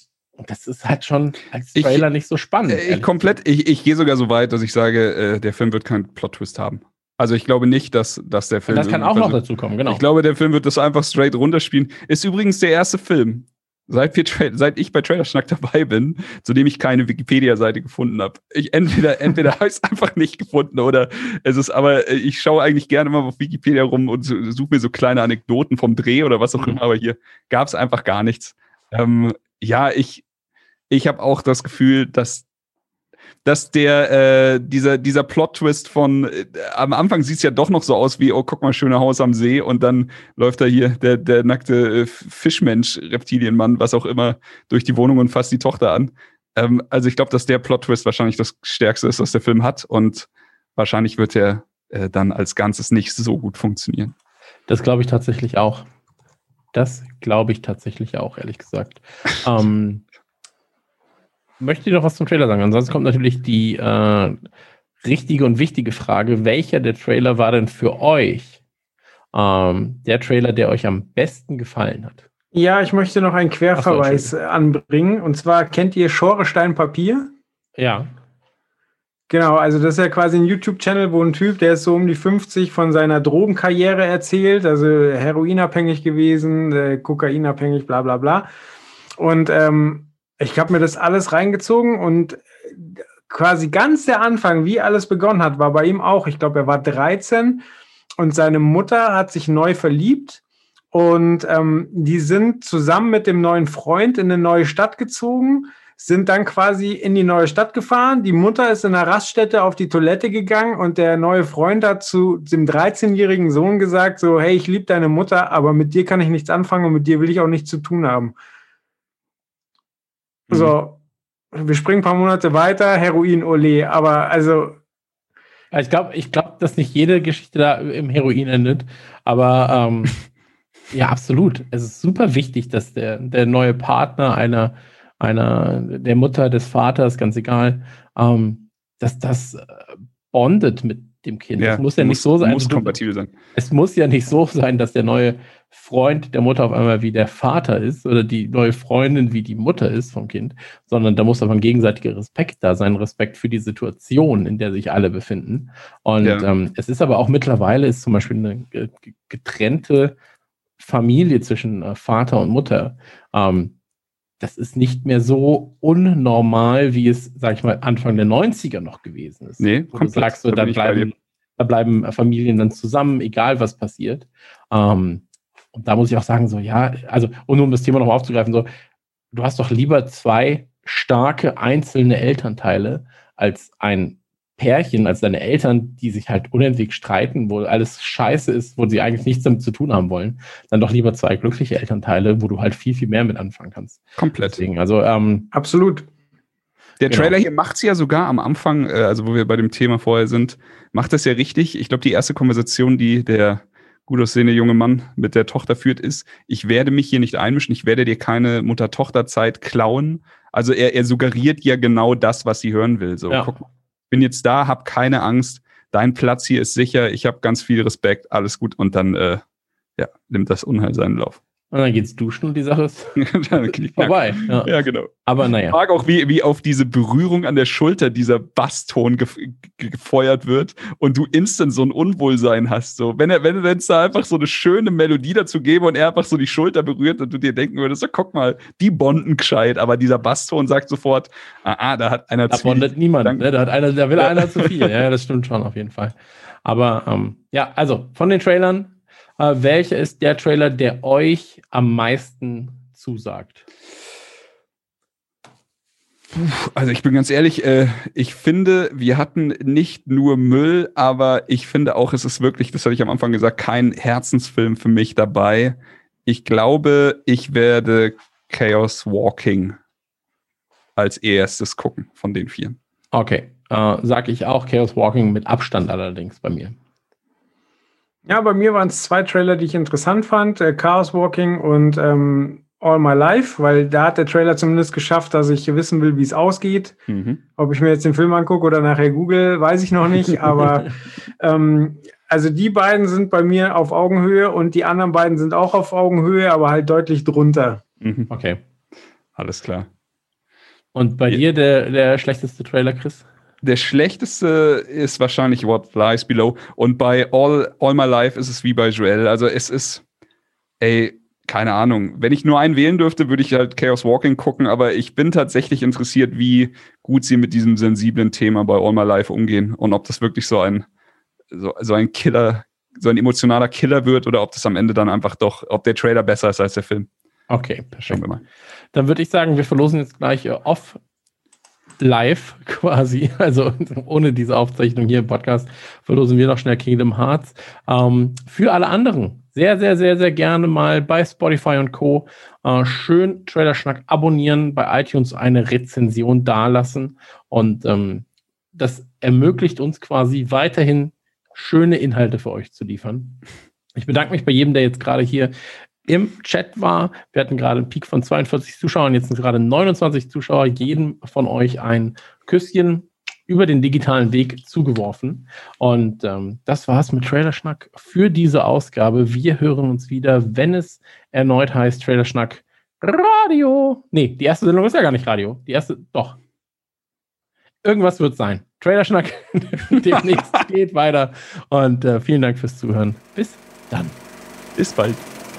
das ist halt schon als Trailer ich, nicht so spannend. Ich komplett, ich, ich gehe sogar so weit, dass ich sage, äh, der Film wird keinen Plot-Twist haben. Also ich glaube nicht, dass, dass der Film. das kann auch noch dazu kommen, genau. Ich glaube, der Film wird das einfach straight runterspielen. Ist übrigens der erste Film, seit, wir, seit ich bei Trailerschnack dabei bin, zu dem ich keine Wikipedia-Seite gefunden habe. Ich entweder, entweder habe ich es einfach nicht gefunden oder es ist, aber äh, ich schaue eigentlich gerne mal auf Wikipedia rum und suche mir so kleine Anekdoten vom Dreh oder was auch mhm. immer, aber hier gab es einfach gar nichts. Ähm, ja, ich, ich habe auch das Gefühl, dass dass der äh, dieser dieser Plot-Twist von äh, am Anfang sieht es ja doch noch so aus wie oh guck mal schöne Haus am See und dann läuft da hier der der nackte äh, Fischmensch Reptilienmann was auch immer durch die Wohnung und fasst die Tochter an. Ähm, also ich glaube, dass der Plot-Twist wahrscheinlich das stärkste ist, was der Film hat und wahrscheinlich wird er äh, dann als Ganzes nicht so gut funktionieren. Das glaube ich tatsächlich auch. Das glaube ich tatsächlich auch, ehrlich gesagt. ähm, möchte ich noch was zum Trailer sagen. Ansonsten kommt natürlich die äh, richtige und wichtige Frage: Welcher der Trailer war denn für euch ähm, der Trailer, der euch am besten gefallen hat? Ja, ich möchte noch einen Querverweis so, anbringen. Und zwar kennt ihr Schorestein Papier? Ja. Genau, also das ist ja quasi ein YouTube-Channel, wo ein Typ, der ist so um die 50 von seiner Drogenkarriere erzählt, also heroinabhängig gewesen, äh, kokainabhängig, bla bla bla. Und ähm, ich habe mir das alles reingezogen und quasi ganz der Anfang, wie alles begonnen hat, war bei ihm auch. Ich glaube, er war 13 und seine Mutter hat sich neu verliebt und ähm, die sind zusammen mit dem neuen Freund in eine neue Stadt gezogen, sind dann quasi in die neue Stadt gefahren. Die Mutter ist in der Raststätte auf die Toilette gegangen und der neue Freund hat zu dem 13-jährigen Sohn gesagt, so, hey, ich liebe deine Mutter, aber mit dir kann ich nichts anfangen und mit dir will ich auch nichts zu tun haben. Mhm. So, wir springen ein paar Monate weiter, Heroin, Ole, aber also. Ich glaube, ich glaube, dass nicht jede Geschichte da im Heroin endet, aber ähm, ja, absolut. Es ist super wichtig, dass der, der neue Partner einer, einer, der Mutter, des Vaters, ganz egal, ähm, dass das äh, bondet mit dem Kind. Ja, es muss ja muss, nicht so sein. Muss kompatibel sein. Es muss ja nicht so sein, dass der neue Freund der Mutter auf einmal wie der Vater ist oder die neue Freundin wie die Mutter ist vom Kind, sondern da muss aber ein gegenseitiger Respekt da sein, Respekt für die Situation, in der sich alle befinden. Und ja. ähm, es ist aber auch mittlerweile ist zum Beispiel eine getrennte Familie zwischen äh, Vater und Mutter. Ähm, das ist nicht mehr so unnormal, wie es, sag ich mal, Anfang der 90er noch gewesen ist. Nee, Wo du sagst, so, da, bleiben, da bleiben Familien dann zusammen, egal was passiert. Ähm, und da muss ich auch sagen, so, ja, also, und um das Thema nochmal aufzugreifen, so, du hast doch lieber zwei starke einzelne Elternteile als ein Pärchen, als deine Eltern, die sich halt unentwegt streiten, wo alles scheiße ist, wo sie eigentlich nichts damit zu tun haben wollen, dann doch lieber zwei glückliche Elternteile, wo du halt viel, viel mehr mit anfangen kannst. Komplett. Deswegen, also, ähm, absolut. Der genau. Trailer hier macht es ja sogar am Anfang, äh, also wo wir bei dem Thema vorher sind, macht das ja richtig. Ich glaube, die erste Konversation, die der gut aussehende junge Mann mit der Tochter führt, ist, ich werde mich hier nicht einmischen, ich werde dir keine Mutter-Tochter-Zeit klauen. Also er, er suggeriert ja genau das, was sie hören will. So, ja. guck mal. bin jetzt da, hab keine Angst, dein Platz hier ist sicher, ich habe ganz viel Respekt, alles gut und dann äh, ja, nimmt das Unheil seinen Lauf. Und dann geht's duschen und die Sache ist vorbei. Ja. Ja, genau. Aber Ich naja. mag auch, wie, wie auf diese Berührung an der Schulter dieser Basston gef ge- gefeuert wird und du instant so ein Unwohlsein hast. So, wenn er, wenn es da einfach so eine schöne Melodie dazu gäbe und er einfach so die Schulter berührt und du dir denken würdest, so, guck mal, die bonden gescheit, aber dieser Basston sagt sofort, ah, ah da hat einer Da zu viel- bondet niemand. Ne? Da, hat einer, da will Ja. einer zu viel. Ja, das stimmt schon auf jeden Fall. Aber ähm, ja, also von den Trailern, äh, welcher ist der Trailer, der euch am meisten zusagt? Also ich bin ganz ehrlich, äh, ich finde, wir hatten nicht nur Müll, aber ich finde auch, es ist wirklich, das hatte ich am Anfang gesagt, kein Herzensfilm für mich dabei. Ich glaube, ich werde Chaos Walking als erstes gucken von den vier. Okay, äh, sag ich auch Chaos Walking mit Abstand allerdings bei mir. Ja, bei mir waren es zwei Trailer, die ich interessant fand: äh, Chaos Walking und ähm, All My Life, weil da hat der Trailer zumindest geschafft, dass ich wissen will, wie es ausgeht. Ob ich mir jetzt den Film angucke oder nachher google, weiß ich noch nicht. Aber ähm, also die beiden sind bei mir auf Augenhöhe und die anderen beiden sind auch auf Augenhöhe, aber halt deutlich drunter. Mhm. Okay. Alles klar. Und bei Ja. dir der, der schlechteste Trailer, Chris? Der schlechteste ist wahrscheinlich What Lies Below. Und bei All, All My Life ist es wie bei Joel. Also es ist, ey, keine Ahnung. Wenn ich nur einen wählen dürfte, würde ich halt Chaos Walking gucken, aber ich bin tatsächlich interessiert, wie gut sie mit diesem sensiblen Thema bei All My Life umgehen und ob das wirklich so ein, so, so ein Killer, so ein emotionaler Killer wird oder ob das am Ende dann einfach doch, ob der Trailer besser ist als der Film. Okay, Schauen perfekt. wir mal. Dann würde ich sagen, wir verlosen jetzt gleich äh, off live quasi, also ohne diese Aufzeichnung hier im Podcast, verlosen wir noch schnell Kingdom Hearts. Ähm, für alle anderen, sehr, sehr, sehr, sehr gerne mal bei Spotify und Co. Äh, schön Trailer-Schnack abonnieren, bei iTunes eine Rezension dalassen und ähm, das ermöglicht uns quasi weiterhin schöne Inhalte für euch zu liefern. Ich bedanke mich bei jedem, der jetzt gerade hier im Chat war. Wir hatten gerade einen Peak von 42 Zuschauern, jetzt sind gerade 29 Zuschauer. Jedem von euch ein Küsschen über den digitalen Weg zugeworfen. Und ähm, das war's mit Trailerschnack für diese Ausgabe. Wir hören uns wieder, wenn es erneut heißt Trailerschnack Radio. Nee, die erste Sendung ist ja gar nicht Radio. Die erste, doch. Irgendwas wird sein. Trailerschnack demnächst geht weiter. Und äh, vielen Dank fürs Zuhören. Bis dann. Bis bald.